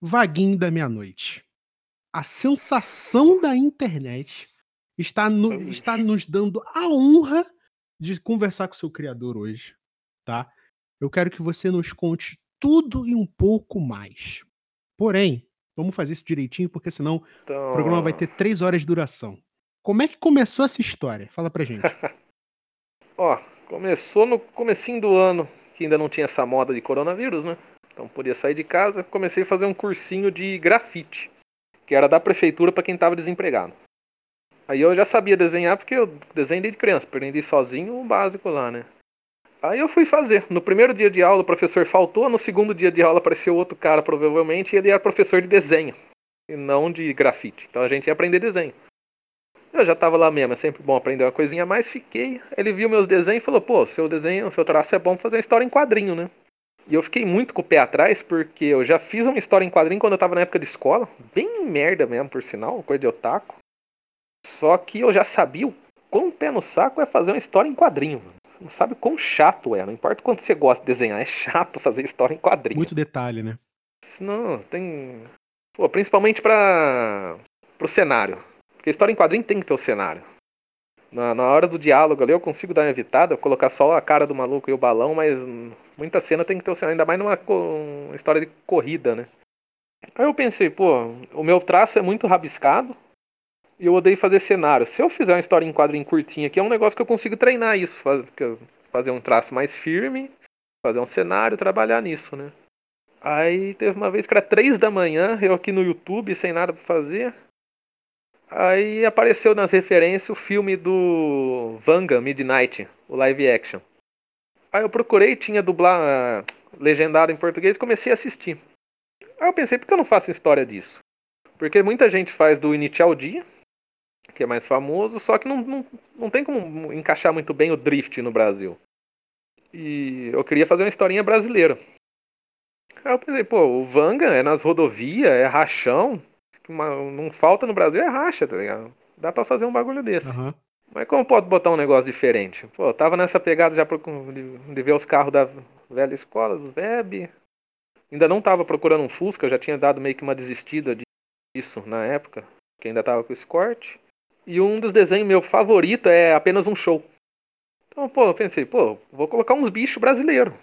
Vaguinho da meia-noite. A sensação da internet está, no- está nos dando a honra de conversar com o seu criador hoje, tá? Eu quero que você nos conte tudo e um pouco mais. Porém, vamos fazer isso direitinho, porque senão o Então, programa vai ter três horas de duração. Como é que começou essa história? Fala pra gente. Ó, começou no comecinho do ano, que ainda não tinha essa moda de coronavírus, né? Então podia sair de casa, comecei a fazer um cursinho de grafite, que era da prefeitura para quem tava desempregado. Aí eu já sabia desenhar porque eu desenhei desde criança, aprendi sozinho o básico lá, né? Aí eu fui fazer. No primeiro dia de aula o professor faltou, no segundo dia de aula apareceu outro cara provavelmente e ele era professor de desenho e não de grafite. Então a gente ia aprender desenho. Eu já tava lá mesmo, é sempre bom aprender uma coisinha mais, fiquei. Ele viu meus desenhos e falou, pô, seu desenho, seu traço é bom fazer uma história em quadrinho, né? E eu fiquei muito com o pé atrás, porque eu já fiz uma história em quadrinho quando eu tava na época de escola, bem merda mesmo, por sinal, coisa de otaku. Só que eu já sabia o quão pé no saco é fazer uma história em quadrinho, mano. Não sabe o quão chato é, não importa o quanto você gosta de desenhar, é chato fazer história em quadrinho. Muito detalhe, né? Não, tem. Pô, principalmente para pro cenário. Porque história em quadrinho tem que ter o cenário. Na, na hora do diálogo ali eu consigo dar uma evitada, colocar só a cara do maluco e o balão, mas muita cena tem que ter o cenário, ainda mais numa co- história de corrida, né? Aí eu pensei, pô, o meu traço é muito rabiscado eu odeio fazer cenário. Se eu fizer uma história em quadrinho curtinha aqui, é um negócio que eu consigo treinar isso, fazer um traço mais firme, fazer um cenário, trabalhar nisso, né? Aí teve uma vez que era três da manhã, eu aqui no YouTube, sem nada pra fazer. Aí apareceu nas referências o filme do Vanga Midnight, o live action. Aí eu procurei, tinha dublar legendado em português comecei a assistir. Aí eu pensei, por que eu não faço história disso? Porque muita gente faz do Initial D, que é mais famoso, só que não, não, não tem como encaixar muito bem o Drift no Brasil. E eu queria fazer uma historinha brasileira. Aí eu pensei, pô, o Vanga é nas rodovias, é rachão. Uma- não falta no Brasil é racha, tá ligado? Dá pra fazer um bagulho desse. Aham. Mas como pode botar um negócio diferente? Pô, eu tava nessa pegada já de, de ver os carros da velha escola, dos web. ainda não tava procurando um Fusca, eu já tinha dado meio que uma desistida disso na época, que ainda tava com esse corte. E um dos desenhos meu favorito é apenas um show. Então, pô, eu pensei, pô, vou colocar uns bichos brasileiros.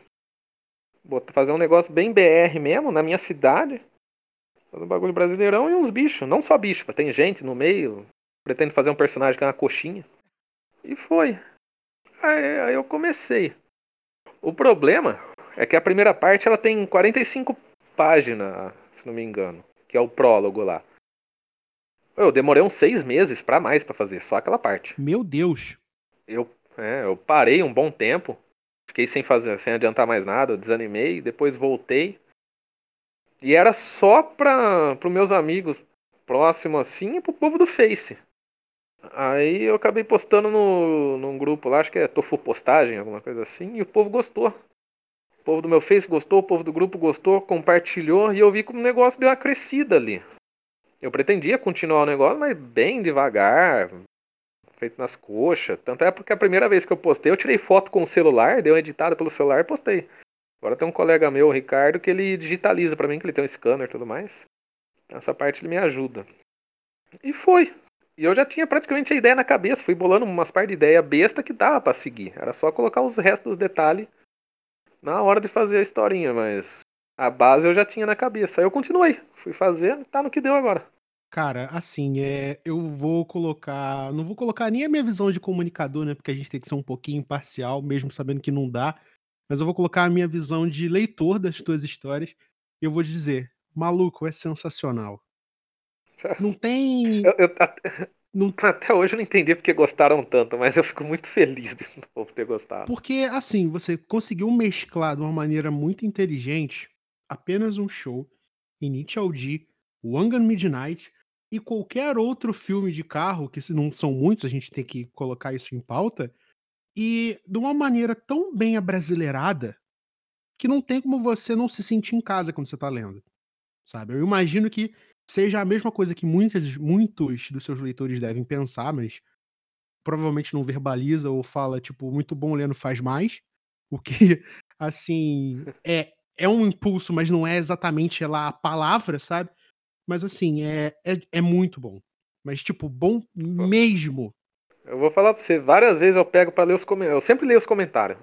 Vou fazer um negócio bem BR mesmo, na minha cidade. Fazer um bagulho brasileirão e uns bichos. Não só bicho, tem gente no meio. Pretendo fazer um personagem que é uma coxinha. E foi. Aí, aí eu comecei. O problema é que a primeira parte ela tem 45 páginas, se não me engano. Que é o prólogo lá. Eu demorei uns seis meses para mais para fazer, só aquela parte. Meu Deus! Eu, é, eu parei um bom tempo. Fiquei sem fazer, sem adiantar mais nada, desanimei, depois voltei. E era só para os meus amigos próximos assim e pro povo do Face. Aí eu acabei postando no, num grupo lá, acho que é Tofu Postagem, alguma coisa assim, e o povo gostou. O povo do meu Face gostou, o povo do grupo gostou, compartilhou, e eu vi que o negócio deu uma crescida ali. Eu pretendia continuar o negócio, mas bem devagar, feito nas coxas. Tanto é porque a primeira vez que eu postei, eu tirei foto com o celular, dei uma editada pelo celular e postei. Agora tem um colega meu, o Ricardo, que ele digitaliza para mim, que ele tem um scanner e tudo mais. Essa parte ele me ajuda. E foi. E eu já tinha praticamente a ideia na cabeça, fui bolando umas par de ideia besta que dava para seguir. Era só colocar os restos dos detalhes na hora de fazer a historinha, mas a base eu já tinha na cabeça. Aí eu continuei, fui fazendo, tá no que deu agora. Cara, assim, é, eu vou colocar, não vou colocar nem a minha visão de comunicador, né, porque a gente tem que ser um pouquinho imparcial, mesmo sabendo que não dá, mas eu vou colocar a minha visão de leitor das tuas histórias. E eu vou dizer, maluco, é sensacional. Não tem. Eu, eu, não... Até hoje eu não entendi porque gostaram tanto, mas eu fico muito feliz de povo ter gostado. Porque, assim, você conseguiu mesclar de uma maneira muito inteligente apenas um show, Initial D, Wangan Midnight e qualquer outro filme de carro, que não são muitos, a gente tem que colocar isso em pauta, e de uma maneira tão bem abrasileirada que não tem como você não se sentir em casa quando você tá lendo. Sabe? Eu imagino que seja a mesma coisa que muitas, muitos dos seus leitores devem pensar, mas provavelmente não verbaliza ou fala, tipo, muito bom lendo faz mais. O que, assim, é, é um impulso, mas não é exatamente lá a palavra, sabe? Mas assim, é, é, é muito bom. Mas, tipo, bom mesmo. Eu vou falar pra você, várias vezes eu pego para ler os comentários. Eu sempre leio os comentários.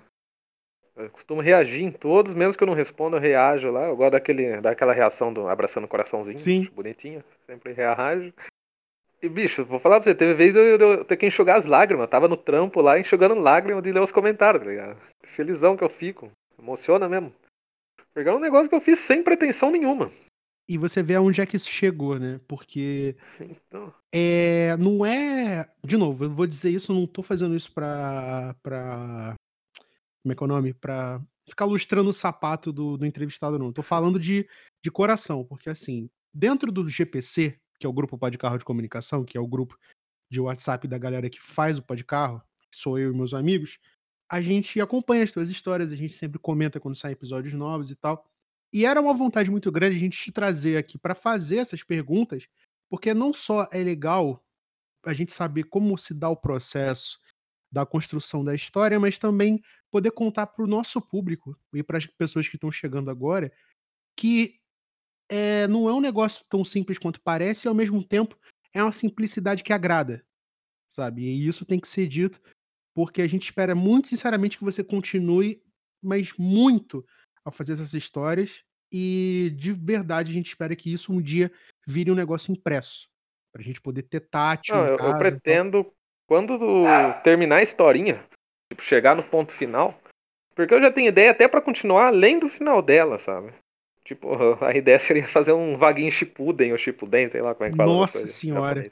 Eu costumo reagir em todos, mesmo que eu não responda, eu reajo lá. Eu gosto daquele, daquela reação do abraçando o coraçãozinho. Sim. Bonitinho. Sempre reajo. E, bicho, vou falar pra você, teve vez eu, eu, eu ter que enxugar as lágrimas. Eu tava no trampo lá, enxugando lágrimas de ler os comentários, tá ligado? Felizão que eu fico. Emociona mesmo. Pegar um negócio que eu fiz sem pretensão nenhuma. E você vê aonde é que isso chegou, né? Porque então... é, não é. De novo, eu vou dizer isso, não tô fazendo isso pra. pra como é que é o nome? Pra ficar lustrando o sapato do, do entrevistado, não. Tô falando de, de coração, porque assim, dentro do GPC, que é o grupo Pode Carro de Comunicação, que é o grupo de WhatsApp da galera que faz o Pode Carro, que sou eu e meus amigos, a gente acompanha as tuas histórias, a gente sempre comenta quando saem episódios novos e tal. E era uma vontade muito grande a gente te trazer aqui para fazer essas perguntas, porque não só é legal a gente saber como se dá o processo da construção da história, mas também poder contar para o nosso público e para as pessoas que estão chegando agora que é, não é um negócio tão simples quanto parece e ao mesmo tempo é uma simplicidade que agrada, sabe? E isso tem que ser dito porque a gente espera muito sinceramente que você continue, mas muito, a fazer essas histórias. E de verdade a gente espera que isso um dia vire um negócio impresso. Pra gente poder ter tátil. Não, eu, eu, pretendo, quando terminar a historinha, tipo, chegar no ponto final. Porque eu já tenho ideia até para continuar além do final dela, sabe? Tipo, a ideia seria fazer um vaguinho Shippuden ou Shippuden, sei lá como é que fala. Nossa senhora.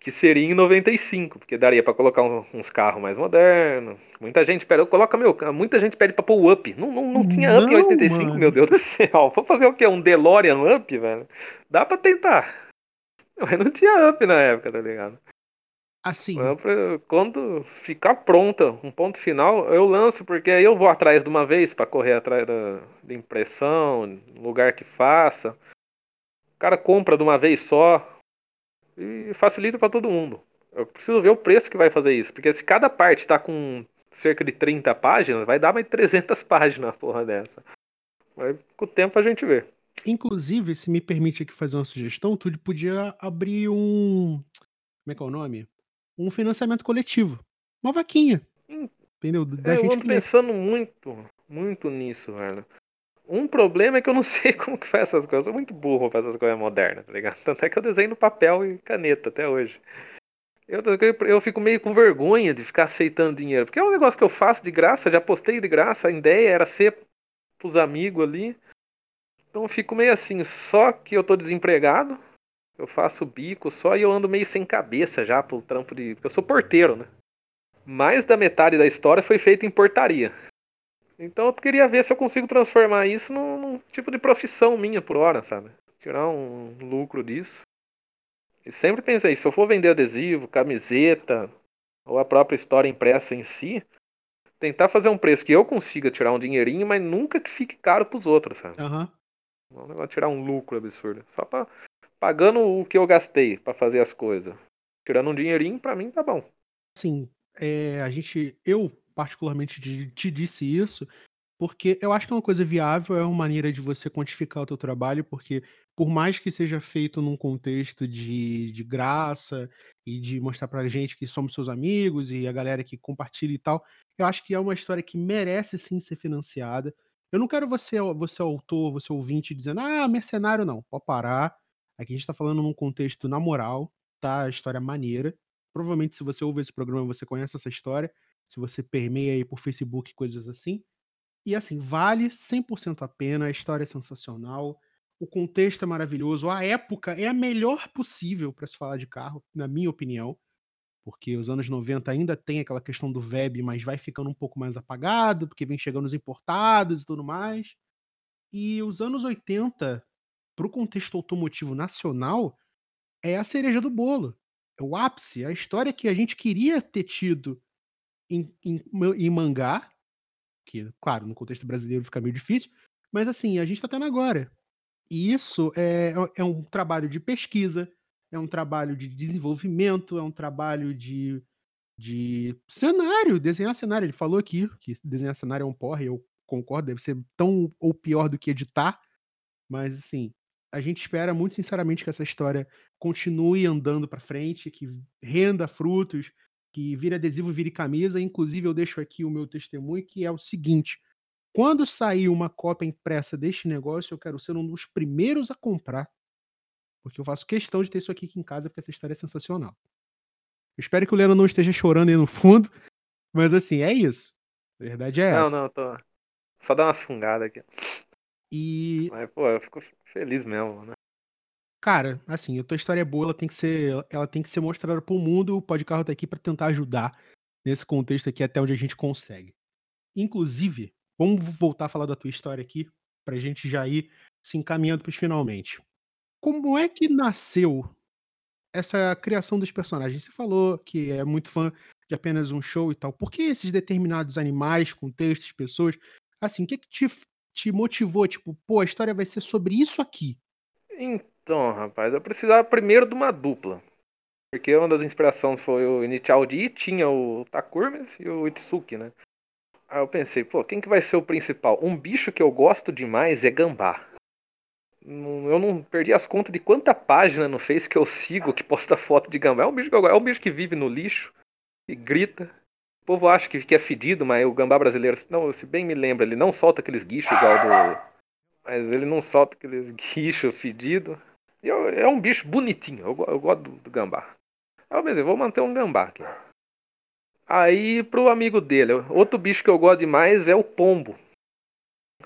Que seria em 95, porque daria para colocar uns, uns, carros mais modernos. Muita gente pede, coloca meu, muita gente pede para pôr o up. Não, não, não tinha up não, em 85, mano. meu Deus do céu. Vou fazer o quê? Um DeLorean up, velho? Dá para tentar. Mas não tinha up na época, tá ligado? Assim. Quando ficar pronta, um ponto final, eu lanço, porque aí eu vou atrás de uma vez para correr atrás da, da impressão, lugar que faça. O cara compra de uma vez só, e facilita para todo mundo. Eu preciso ver o preço que vai fazer isso, porque se cada parte está com cerca de 30 páginas, vai dar mais 300 páginas porra dessa. Mas com o tempo a gente vê. Inclusive, se me permite aqui fazer uma sugestão, tu podia abrir um. Como é que é o nome? Um financiamento coletivo. Uma vaquinha. Hum. Entendeu? Da É, eu ando pensando muito, muito nisso, velho. Um problema é que eu não sei como que faz essas coisas. Eu sou muito burro pra essas coisas modernas, tá ligado? Tanto é que eu desenho no papel e caneta até hoje. Eu, eu fico meio com vergonha de ficar aceitando dinheiro. Porque é um negócio que eu faço de graça, já postei de graça. A ideia era ser pros amigos ali. Então eu fico meio assim, só que eu tô desempregado. Eu faço bico só e eu ando meio sem cabeça já pro trampo de. Porque eu sou porteiro, né? Mais da metade da história foi feita em portaria. Então eu queria ver se eu consigo transformar isso num, num tipo de profissão minha por hora, sabe? Tirar um lucro disso. E sempre pensei, se eu for vender adesivo, camiseta, ou a própria história impressa em si, tentar fazer um preço que eu consiga tirar um dinheirinho, mas nunca que fique caro pros outros, sabe? Aham. Não é um negócio de tirar um lucro absurdo. Só pra, pagando o que eu gastei pra fazer as coisas. Tirando um dinheirinho, pra mim tá bom. Assim, é, a gente. Eu, particularmente, te, disse isso, porque eu acho que é uma coisa viável, é uma maneira de você quantificar o teu trabalho, porque por mais que seja feito num contexto de, de graça e de mostrar pra gente que somos seus amigos e a galera que compartilha e tal, eu acho que é uma história que merece sim ser financiada. Eu não quero você, você autor, você ouvinte, dizendo, ah, mercenário não, pode parar. Aqui a gente tá falando num contexto na moral, tá? A história é maneira. Provavelmente, se você ouve esse programa, você conhece essa história. Se você permeia aí por Facebook, coisas assim. E assim, vale 100% a pena, a história é sensacional, o contexto é maravilhoso, a época é a melhor possível para se falar de carro, na minha opinião, porque os anos 90 ainda tem aquela questão do web, mas vai ficando um pouco mais apagado, porque vem chegando os importados e tudo mais. E os anos 80, para o contexto automotivo nacional, é a cereja do bolo. É o ápice, é a história que a gente queria ter tido em, em, em mangá, que, claro, no contexto brasileiro fica meio difícil, mas assim, a gente está tendo agora. E isso é, é um trabalho de pesquisa, é um trabalho de desenvolvimento, é um trabalho de, de cenário, desenhar cenário. Ele falou aqui que desenhar cenário é um porre, eu concordo, deve ser tão ou pior do que editar, mas assim, a gente espera muito sinceramente que essa história continue andando para frente, que renda frutos, que vire adesivo, vire camisa. Inclusive, eu deixo aqui o meu testemunho, que é o seguinte: quando sair uma cópia impressa deste negócio, eu quero ser um dos primeiros a comprar. Porque eu faço questão de ter isso aqui, aqui em casa, porque essa história é sensacional. Eu espero que o Leno não esteja chorando aí no fundo, mas assim, é isso. A verdade é Não, essa. não, tô. Só dar umas fungadas aqui. E, Mas, pô, eu fico feliz mesmo, né? Cara, assim, a tua história é boa, ela tem que ser, ela tem que ser mostrada pro mundo. O Podcarro tá aqui para tentar ajudar nesse contexto aqui até onde a gente consegue. Inclusive, vamos voltar a falar da tua história aqui, pra gente já ir se encaminhando pros finalmente. Como é que nasceu essa criação dos personagens? Você falou que é muito fã de apenas um show e tal. Por que esses determinados animais, contextos, pessoas? Assim, o que, que te, te motivou? Tipo, pô, a história vai ser sobre isso aqui. Então, rapaz, eu precisava primeiro de uma dupla. Porque uma das inspirações foi o Initial D, tinha o Takurmes e o Itsuki, né? Aí eu pensei, pô, quem que vai ser o principal? Um bicho que eu gosto demais é gambá. Eu não perdi as contas de quanta página no Face que eu sigo que posta foto de gambá. É um bicho que eu é um bicho que vive no lixo e grita. O povo acha que, que é fedido, mas o gambá brasileiro, não, se bem me lembra, ele não solta aqueles guichos igual do. Mas ele não solta aqueles guichos fedidos. Eu- É um bicho bonitinho, eu, eu gosto do, do gambá. Aí eu pensei, vou manter um gambá aqui. Aí pro amigo dele, outro bicho que eu gosto demais é o pombo.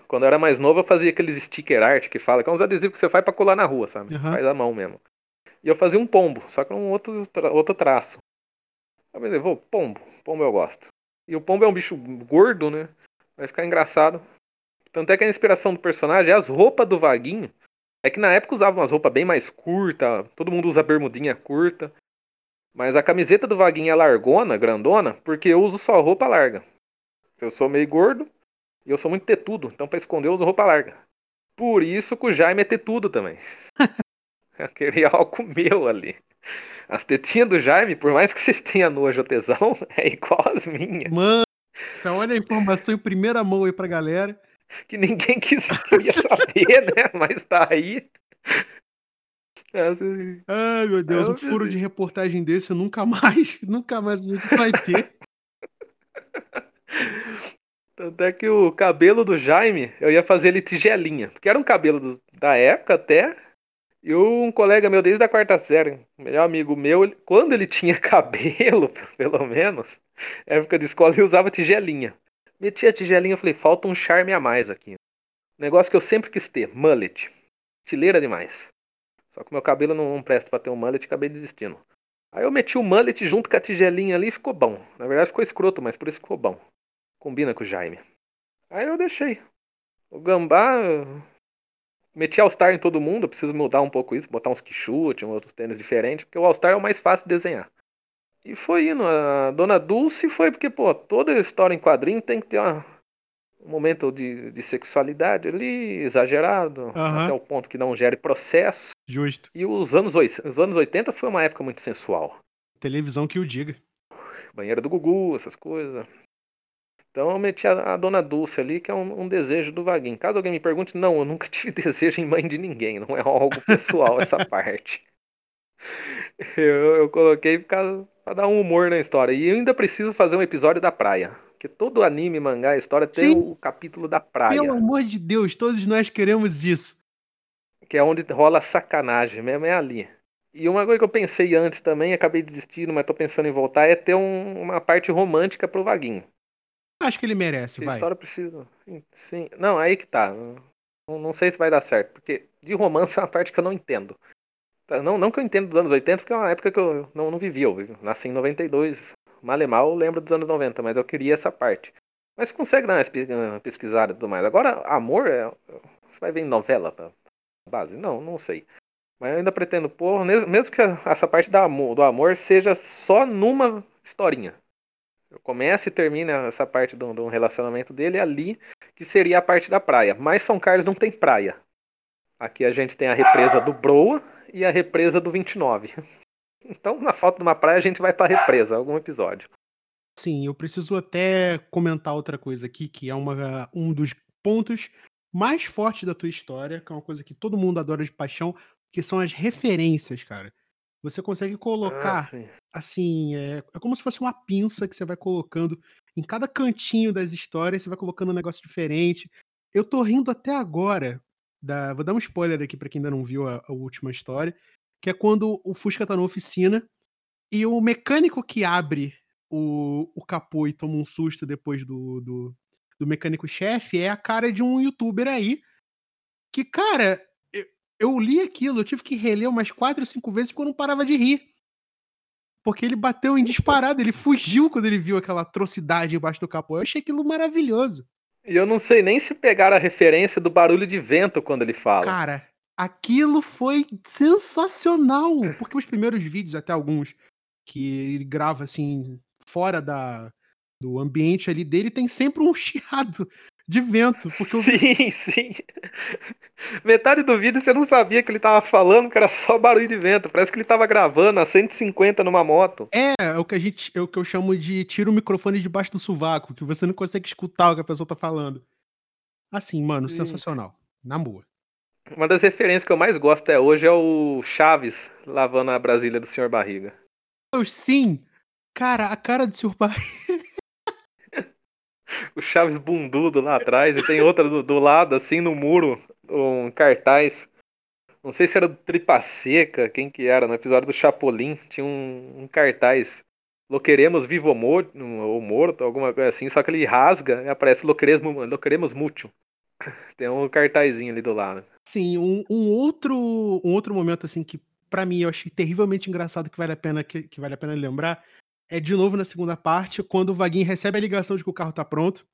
Quando eu era mais novo, eu fazia aqueles sticker art que fala, que é uns adesivos que você faz pra colar na rua, sabe? Aham. Faz à mão mesmo. E eu fazia um pombo, só que um outro, outro traço. Eu pensei, vou, pombo, pombo eu gosto. E o pombo é um bicho gordo, né? Vai ficar engraçado. Tanto é que a inspiração do personagem é as roupas do Vaguinho. É que na época usavam umas roupas bem mais curtas, todo mundo usa bermudinha curta. Mas a camiseta do Vaguinho é largona, grandona, porque eu uso só roupa larga. Eu sou meio gordo e eu sou muito tetudo, então pra esconder eu uso roupa larga. Por isso que o Jaime é tetudo também. Aquele álcool meu ali. As tetinhas do Jaime, por mais que vocês tenham nojo ou tesão, é igual as minhas. Mano, olha a informação em primeira mão aí pra galera. Que ninguém quis, queria saber, né? Mas tá aí. Ai, meu Deus, um furo de reportagem desse nunca mais, nunca mais vai ter. Tanto é que o cabelo do Jaime, eu ia fazer ele tigelinha, porque era um cabelo do, da época até. E um colega meu desde a quarta série, melhor amigo meu, ele, quando ele tinha cabelo, pelo menos, época de escola, ele usava tigelinha. Meti a tigelinha, falei, falta um charme a mais aqui. Negócio que eu sempre quis ter, mullet. Tileira demais. Só que meu cabelo não, não presta pra ter um mullet, acabei desistindo. Aí eu meti o mullet junto com a tigelinha ali e ficou bom. Na verdade ficou escroto, mas por isso ficou bom. Combina com o Jaime. Aí eu deixei. O gambá. Meti All-Star em todo mundo, preciso mudar um pouco isso, botar uns quichute, outros tênis diferentes, porque o All-Star é o mais fácil de desenhar. E foi indo. A Dona Dulce foi porque, pô, toda história em quadrinho tem que ter uma, um momento de, de sexualidade ali, exagerado, uhum. até o ponto que não gere processo. Justo. E os anos, os anos 80 foi uma época muito sensual. Televisão que o diga. Banheira do Gugu, essas coisas. Então eu meti a, a Dona Dulce ali, que é um, um, desejo do Vaguinho. Caso alguém me pergunte, não, eu nunca tive desejo em mãe de ninguém, não é algo pessoal essa parte. Eu, eu coloquei para dar um humor na história. E eu ainda preciso fazer um episódio da praia. Porque todo anime, mangá, história tem Sim. o capítulo da praia. Pelo amor de Deus, todos nós queremos isso. Que é onde rola sacanagem mesmo, é ali. E uma coisa que eu pensei antes também, acabei desistindo, mas tô pensando em voltar, é ter um, uma parte romântica pro Vaguinho. Acho que ele merece, vai. A história precisa. Sim. Não, aí que tá. Não, não sei se vai dar certo. Porque de romance é uma parte que eu não entendo. Não, não que eu entendo dos anos 80, porque é uma época que eu não, não vivi. Eu nasci em 92. Mal e mal eu lembro dos anos 90, mas eu queria essa parte. Mas você consegue dar uma pesquisada e tudo mais. Agora, amor, é... você vai ver em novela pra base? Não, não sei. Mas eu ainda pretendo pôr, mesmo que essa parte do amor, seja só numa historinha. Eu começo e termino essa parte do, do relacionamento dele ali, que seria a parte da praia. Mas São Carlos não tem praia. Aqui a gente tem a represa do Broa e a represa do 29. Então, na falta de uma praia, a gente vai para a represa, algum episódio. Sim, eu preciso até comentar outra coisa aqui, que é uma, um dos pontos mais fortes da tua história, que é uma coisa que todo mundo adora de paixão, que são as referências, cara. Você consegue colocar, ah, assim, é, é, como se fosse uma pinça que você vai colocando em cada cantinho das histórias, você vai colocando um negócio diferente. Eu tô rindo até agora, da, vou dar um spoiler aqui para quem ainda não viu a, a, última história, que é quando o Fusca tá na oficina e o mecânico que abre o, o capô e toma um susto depois do, do, do mecânico-chefe é a cara de um youtuber aí que, cara, eu li aquilo, eu tive que reler umas quatro ou cinco vezes porque eu não parava de rir. Porque ele bateu em disparado, ele fugiu quando ele viu aquela atrocidade embaixo do capô. Eu achei aquilo maravilhoso. E eu não sei nem se pegar a referência do barulho de vento quando ele fala. Cara, aquilo foi sensacional. Porque os primeiros vídeos, até alguns, que ele grava assim, fora da, do ambiente ali dele, tem sempre um chiado de vento. Porque sim, eu... sim. Metade do vídeo você não sabia que ele tava falando, que era só barulho de vento. Parece que ele tava gravando a 150 numa moto. É, é o que a gente, é o que eu chamo de tira o microfone debaixo do sovaco, que você não consegue escutar o que a pessoa tá falando. Assim, mano, sim. sensacional. Na boa. Uma das referências que eu mais gosto até hoje é o Chaves lavando a Brasília do Sr. Barriga. Sim! Cara, a cara do Sr. Barriga o Chaves bundudo lá atrás e tem outra do, do, lado, assim, no muro, um cartaz. Não sei se era do Tripa Seca, quem que era, no episódio do Chapolin, tinha um, um cartaz. Loqueremos vivo ou morto, ou morto, alguma coisa assim, só que ele rasga e aparece Loqueremos, Loqueremos mútuo. Tem um cartazinho ali do lado. Sim, um, um, outro, um outro momento assim que para mim eu achei terrivelmente engraçado que vale a pena que, que vale a pena lembrar é de novo na segunda parte, quando o Vaguinho recebe a ligação de que o carro tá pronto,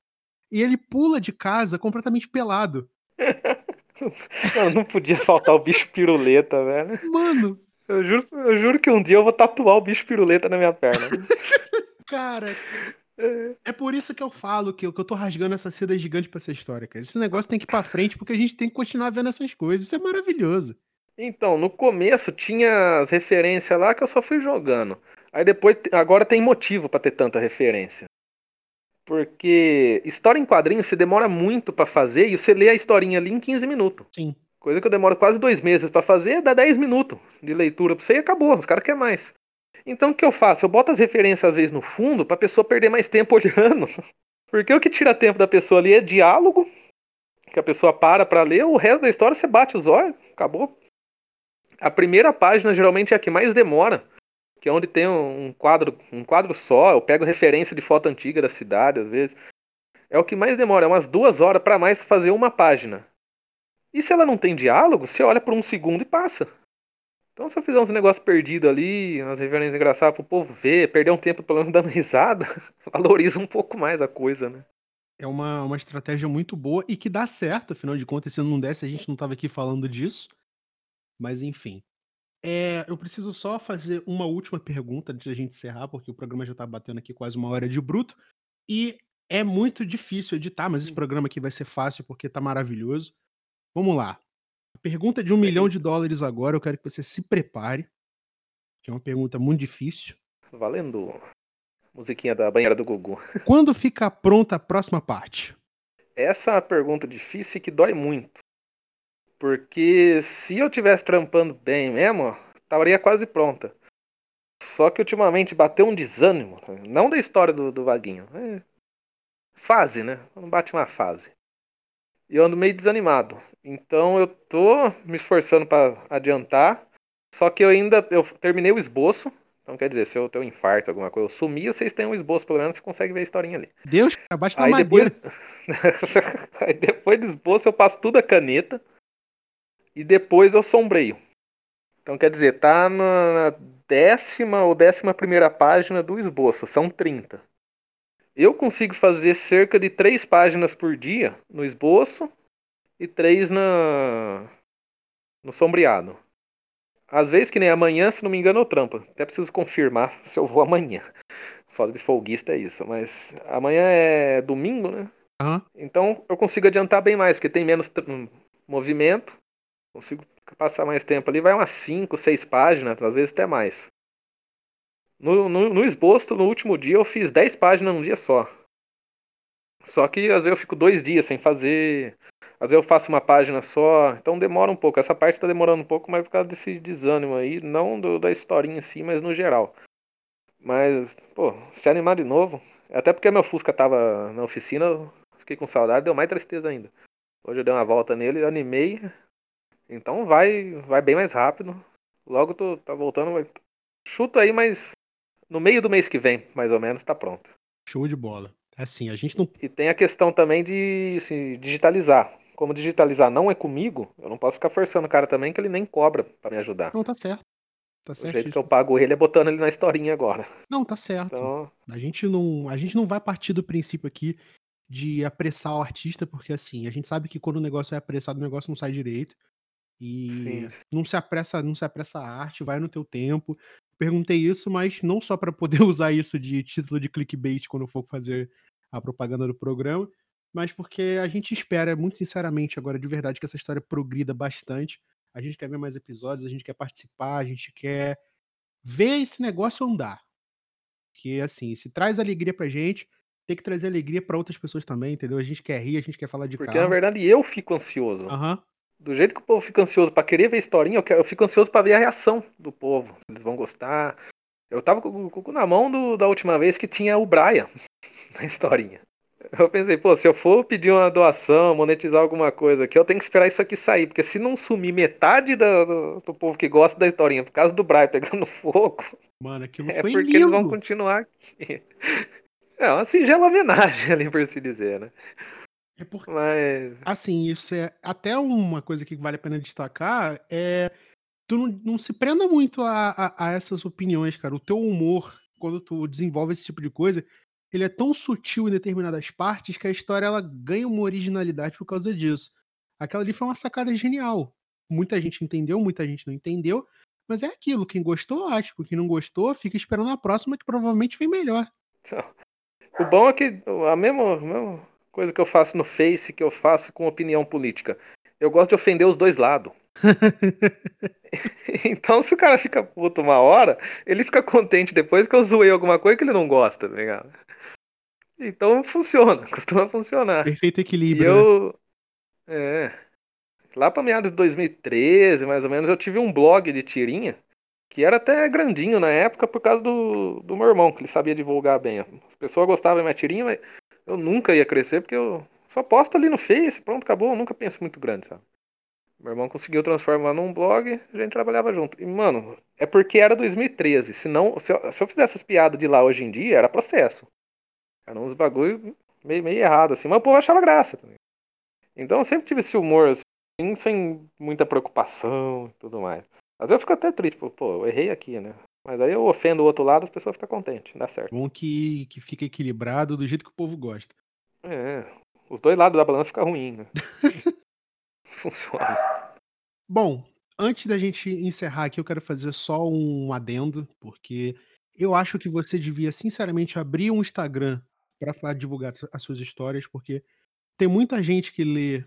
e ele pula de casa completamente pelado. não, não podia faltar o bicho piruleta, velho. Mano. Eu juro, eu juro que um dia eu vou tatuar o bicho piruleta na minha perna. cara. É por isso que eu falo que eu, que eu tô rasgando essa seda gigante pra essa história, cara. Esse negócio tem que ir pra frente porque a gente tem que continuar vendo essas coisas. Isso é maravilhoso. Então, no começo tinha as referências lá que eu só fui jogando. Aí depois, agora tem motivo para ter tanta referência. Porque história em quadrinhos você demora muito pra fazer e você lê a historinha ali em 15 minutos. Sim. Coisa que eu demoro quase dois meses pra fazer, dá 10 minutos de leitura pra você e acabou. Os caras querem mais. Então o que eu faço? Eu boto as referências às vezes no fundo pra pessoa perder mais tempo olhando. Porque o que tira tempo da pessoa ali é diálogo, que a pessoa para pra ler, o resto da história você bate os olhos, acabou. A primeira página geralmente é a que mais demora, que é onde tem um quadro, um quadro só, eu pego referência de foto antiga da cidade às vezes. É o que mais demora, é umas duas horas pra mais pra fazer uma página. E se ela não tem diálogo, você olha por um segundo e passa. Então se eu fizer uns negócios perdidos ali, umas referências engraçadas pro povo ver, perder um tempo pelo menos dando risada, valoriza um pouco mais a coisa, né? É uma, uma estratégia muito boa e que dá certo, afinal de contas, se não desse, a gente não tava aqui falando disso. Mas enfim. É, eu preciso só fazer uma última pergunta antes da gente encerrar, porque o programa já tá batendo aqui quase uma hora de bruto. E é muito difícil editar, mas esse programa aqui vai ser fácil porque tá maravilhoso. Vamos lá. A pergunta de um milhão de dólares agora, eu quero que você se prepare. Que é uma pergunta muito difícil. Valendo. Musiquinha da banheira do Gugu. Quando fica pronta a próxima parte? Essa é uma pergunta difícil e que dói muito. Porque se eu tivesse trampando bem mesmo, estaria quase pronta. Só que ultimamente bateu um desânimo. Não da história do, do Vaguinho. É fase, né? Quando bate uma fase. E eu ando meio desanimado. Então eu tô me esforçando para adiantar. Só que eu ainda eu terminei o esboço. Então quer dizer, se eu tenho um infarto, alguma coisa, eu sumi, vocês têm um esboço, pelo menos você consegue ver a historinha ali. Deus, abaixa na Aí madeira. depois, Aí depois do esboço eu passo tudo a caneta e depois eu sombreio. Então quer dizer, tá na décima ou décima primeira página do esboço, são 30. Eu consigo fazer cerca de três páginas por dia no esboço e três na no sombreado. Às vezes, que nem amanhã, se não me engano, eu trampo. Até preciso confirmar se eu vou amanhã. Foda de folguista é isso. Mas amanhã é domingo, né? Aham. Então eu consigo adiantar bem mais, porque tem menos hum, movimento. Consigo passar mais tempo ali. Vai umas 5, 6 páginas, às vezes até mais. No, no, no esboço, no último dia, eu fiz 10 páginas num dia só. Só que às vezes eu fico dois dias sem fazer. Às vezes eu faço uma página só. Então demora um pouco. Essa parte tá demorando um pouco, mas por causa desse desânimo aí. Não do- da historinha em si, mas no geral. Mas, pô, se animar de novo. Até porque meu Fusca tava na oficina, eu fiquei com saudade, deu mais tristeza ainda. Hoje eu dei uma volta nele, animei. Então vai, vai bem mais rápido. Logo tu tá voltando, mas chuta aí, mas no meio do mês que vem, mais ou menos, tá pronto. Show de bola. Assim, a gente não. E tem a questão também de assim, digitalizar. Como digitalizar não é comigo, eu não posso ficar forçando o cara também que ele nem cobra pra me ajudar. Não, tá certo. Tá O certo. jeito que eu pago ele é botando ele na historinha agora. Não, tá certo. Então, A gente não, a gente não vai partir do princípio aqui de apressar o artista, porque assim, a gente sabe que quando o negócio é apressado, o negócio não sai direito. E sim. não se apressa, não se apressa a arte, vai no teu tempo. Perguntei isso, mas não só para poder usar isso de título de clickbait quando for fazer a propaganda do programa, mas porque a gente espera, muito sinceramente, agora de verdade, que essa história progrida bastante. A gente quer ver mais episódios, a gente quer participar, a gente quer ver esse negócio andar. Que assim, se traz alegria pra gente, tem que trazer alegria pra outras pessoas também, entendeu? A gente quer rir, a gente quer falar de Porque na carro. verdade eu fico ansioso. Aham. Do jeito que o povo fica ansioso pra querer ver a historinha, eu, quero, eu fico ansioso pra ver a reação do povo. Se eles vão gostar. Eu tava com o cu na mão do- da última vez que tinha o Brian na historinha. Eu pensei, pô, se eu for pedir uma doação, monetizar alguma coisa aqui, eu tenho que esperar isso aqui sair. Porque se não sumir metade da- do, do povo que gosta da historinha por causa do Brian pegando fogo, Mano, aquilo é foi porque lindo. eles vão continuar aqui. É uma singela homenagem ali, por se dizer, né? É porque, Mas. assim, isso é até uma coisa que vale a pena destacar, é tu não, não se prenda muito a, a- a essas opiniões, cara. O teu humor, quando tu desenvolve esse tipo de coisa, ele é tão sutil em determinadas partes que a história ela ganha uma originalidade por causa disso. Aquela ali foi uma sacada genial. Muita gente entendeu, muita gente não entendeu, mas é aquilo. Quem gostou, ótimo. Quem não gostou, fica esperando a próxima que provavelmente vem melhor. O bom é que a mesma coisa que eu faço no Face, que eu faço com opinião política. Eu gosto de ofender os dois lados. então, se o cara fica puto uma hora, ele fica contente depois que eu zoei alguma coisa que ele não gosta, tá ligado? Então funciona, costuma funcionar. Perfeito E equilíbrio. né? eu. É. Lá pra meados de 2013, mais ou menos, eu tive um blog de tirinha que era até grandinho na época por causa do, do meu irmão, que ele sabia divulgar bem. As pessoas gostavam da minha tirinha, mas eu nunca ia crescer porque eu só posto ali no Face, pronto, acabou. Eu nunca penso muito grande, sabe? Meu irmão conseguiu transformar num blog, a gente trabalhava junto. E, mano, é porque era 2013. Senão, se eu, se eu fizesse essas piadas de lá hoje em dia, era processo. Eram uns bagulho meio, meio errado, assim, mas o povo achava graça também. Então eu sempre tive esse humor, assim, sem muita preocupação e tudo mais. Às vezes eu fico até triste, pô, pô, eu errei aqui, né? Mas aí eu ofendo o outro lado, as pessoas ficam contentes, dá certo. Bom que, que fica equilibrado do jeito que o povo gosta. É, os dois lados da balança ficam ruins, né? Funciona. Bom, antes da gente encerrar aqui, eu quero fazer só um adendo, porque eu acho que você devia, sinceramente, abrir um Instagram para divulgar as suas histórias, porque tem muita gente que lê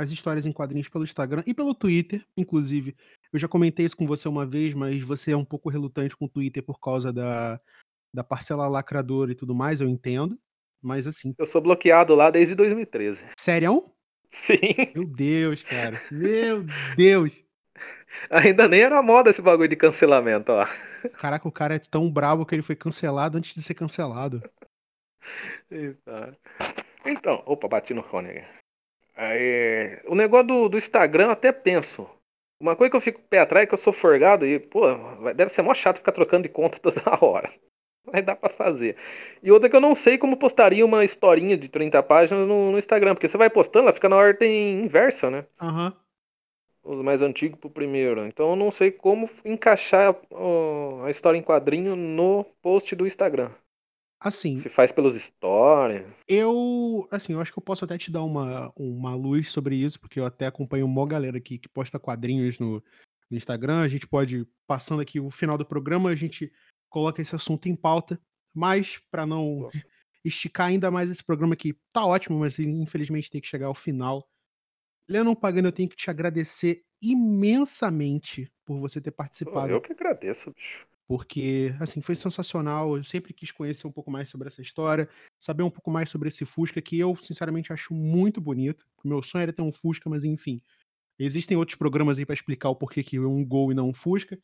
as histórias em quadrinhos pelo Instagram e pelo Twitter, inclusive. Eu já comentei isso com você uma vez, mas você é um pouco relutante com o Twitter por causa da, da parcela lacradora e tudo mais, eu entendo. Mas assim, Eu sou bloqueado lá desde 2013. sério? Sim, Meu Deus, cara. Meu Deus. ainda nem era moda esse bagulho de cancelamento, ó. Caraca, o cara é tão brabo que ele foi cancelado antes de ser cancelado. Então, opa, bati no fone aqui. Aí, o negócio do, do Instagram eu até penso. Uma coisa que eu fico pé atrás é que eu sou forgado e, pô, deve ser mó chato ficar trocando de conta toda hora. Mas dá pra fazer. E outra que eu não sei como postaria uma historinha de 30 páginas no, no Instagram, porque você vai postando, ela fica na ordem inversa, né? Aham. Os mais antigos pro primeiro. Então eu não sei como encaixar ó, a história em quadrinho no post do Instagram. Assim, Se faz pelos stories. eu. Assim, eu acho que eu posso até te dar uma, uma luz sobre isso, porque eu até acompanho uma galera aqui que posta quadrinhos no, no Instagram. A gente pode, passando aqui o final do programa, a gente coloca esse assunto em pauta. Mas, para não Nossa. esticar ainda mais esse programa aqui, tá ótimo, mas infelizmente tem que chegar ao final. Lennon Pagano, eu tenho que te agradecer imensamente por você ter participado. eu que agradeço, bicho. Porque assim foi sensacional. Eu sempre quis conhecer um pouco mais sobre essa história, saber um pouco mais sobre esse Fusca que eu sinceramente acho muito bonito. Meu sonho era ter um Fusca, mas enfim, existem outros programas aí para explicar o porquê que é um Gol e não um Fusca.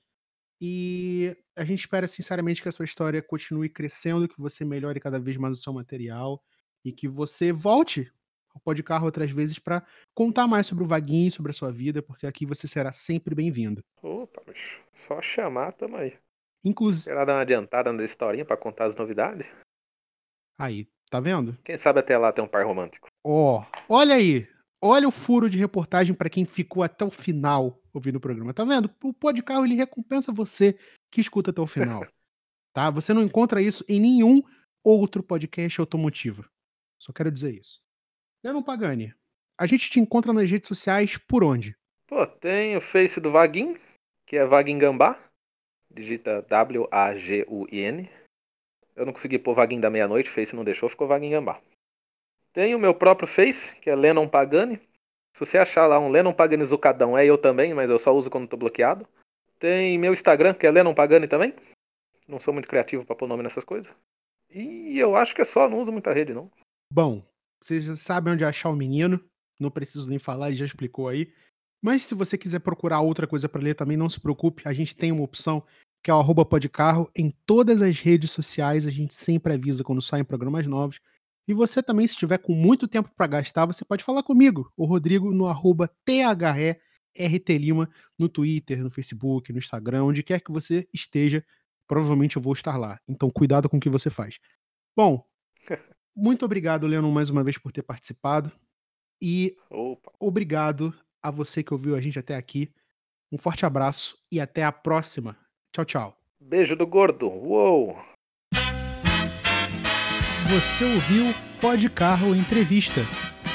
E a gente espera sinceramente que a sua história continue crescendo, que você melhore cada vez mais o seu material e que você volte ao Pode Carro outras vezes para contar mais sobre o Vaguinho, sobre a sua vida, porque aqui você será sempre bem-vindo. Opa, bicho. Só chamar, tamo aí. Inclusive, Esperar dar uma adiantada na historinha pra contar as novidades. aí, tá vendo? Quem sabe até lá tem um par romântico. Ó, olha aí. Olha o furo de reportagem para quem ficou até o final ouvindo o programa. Tá vendo? O Pode Carro ele recompensa você que escuta até o final. Tá? Você não encontra isso em nenhum outro podcast automotivo. Só quero dizer isso. Lennon Pagani, a gente te encontra nas redes sociais por onde? Pô, tem o Face do Vaguin, que é Vaguin Gambá. Digita W-A-G-U-I-N. Eu não consegui pôr Vaguin da meia-noite, Face não deixou, ficou Vaguin Gambá. Tem o meu próprio Face, que é Lennon Pagani. Se você achar lá um Lennon Pagani Zucadão, é eu também, mas eu só uso quando tô bloqueado. Tem meu Instagram, que é Lennon Pagani também. Não sou muito criativo pra pôr nome nessas coisas. E eu acho que é só, não uso muita rede, não. Bom, vocês sabem onde achar o menino. Não preciso nem falar, ele já explicou aí. Mas se você quiser procurar outra coisa para ler também, não se preocupe. A gente tem uma opção que é o arroba podcarro. Em todas as redes sociais, a gente sempre avisa quando saem programas novos. E você também, se estiver com muito tempo para gastar, você pode falar comigo, o Rodrigo, no arroba THERTLima, no Twitter, no Facebook, no Instagram, onde quer que você esteja, provavelmente eu vou estar lá. Então, cuidado com o que você faz. Bom, muito obrigado, Leandro, mais uma vez por ter participado. E Opa. obrigado a você que ouviu a gente até aqui. Um forte abraço e até a próxima. Tchau, tchau. Beijo do gordo. Uou! Você ouviu Pod Carro Entrevista,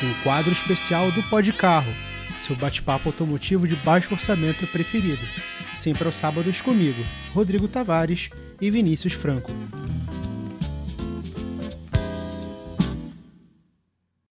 um quadro especial do Pod Carro, seu bate-papo automotivo de baixo orçamento preferido. Sempre aos sábados comigo, Rodrigo Tavares e Vinícius Franco.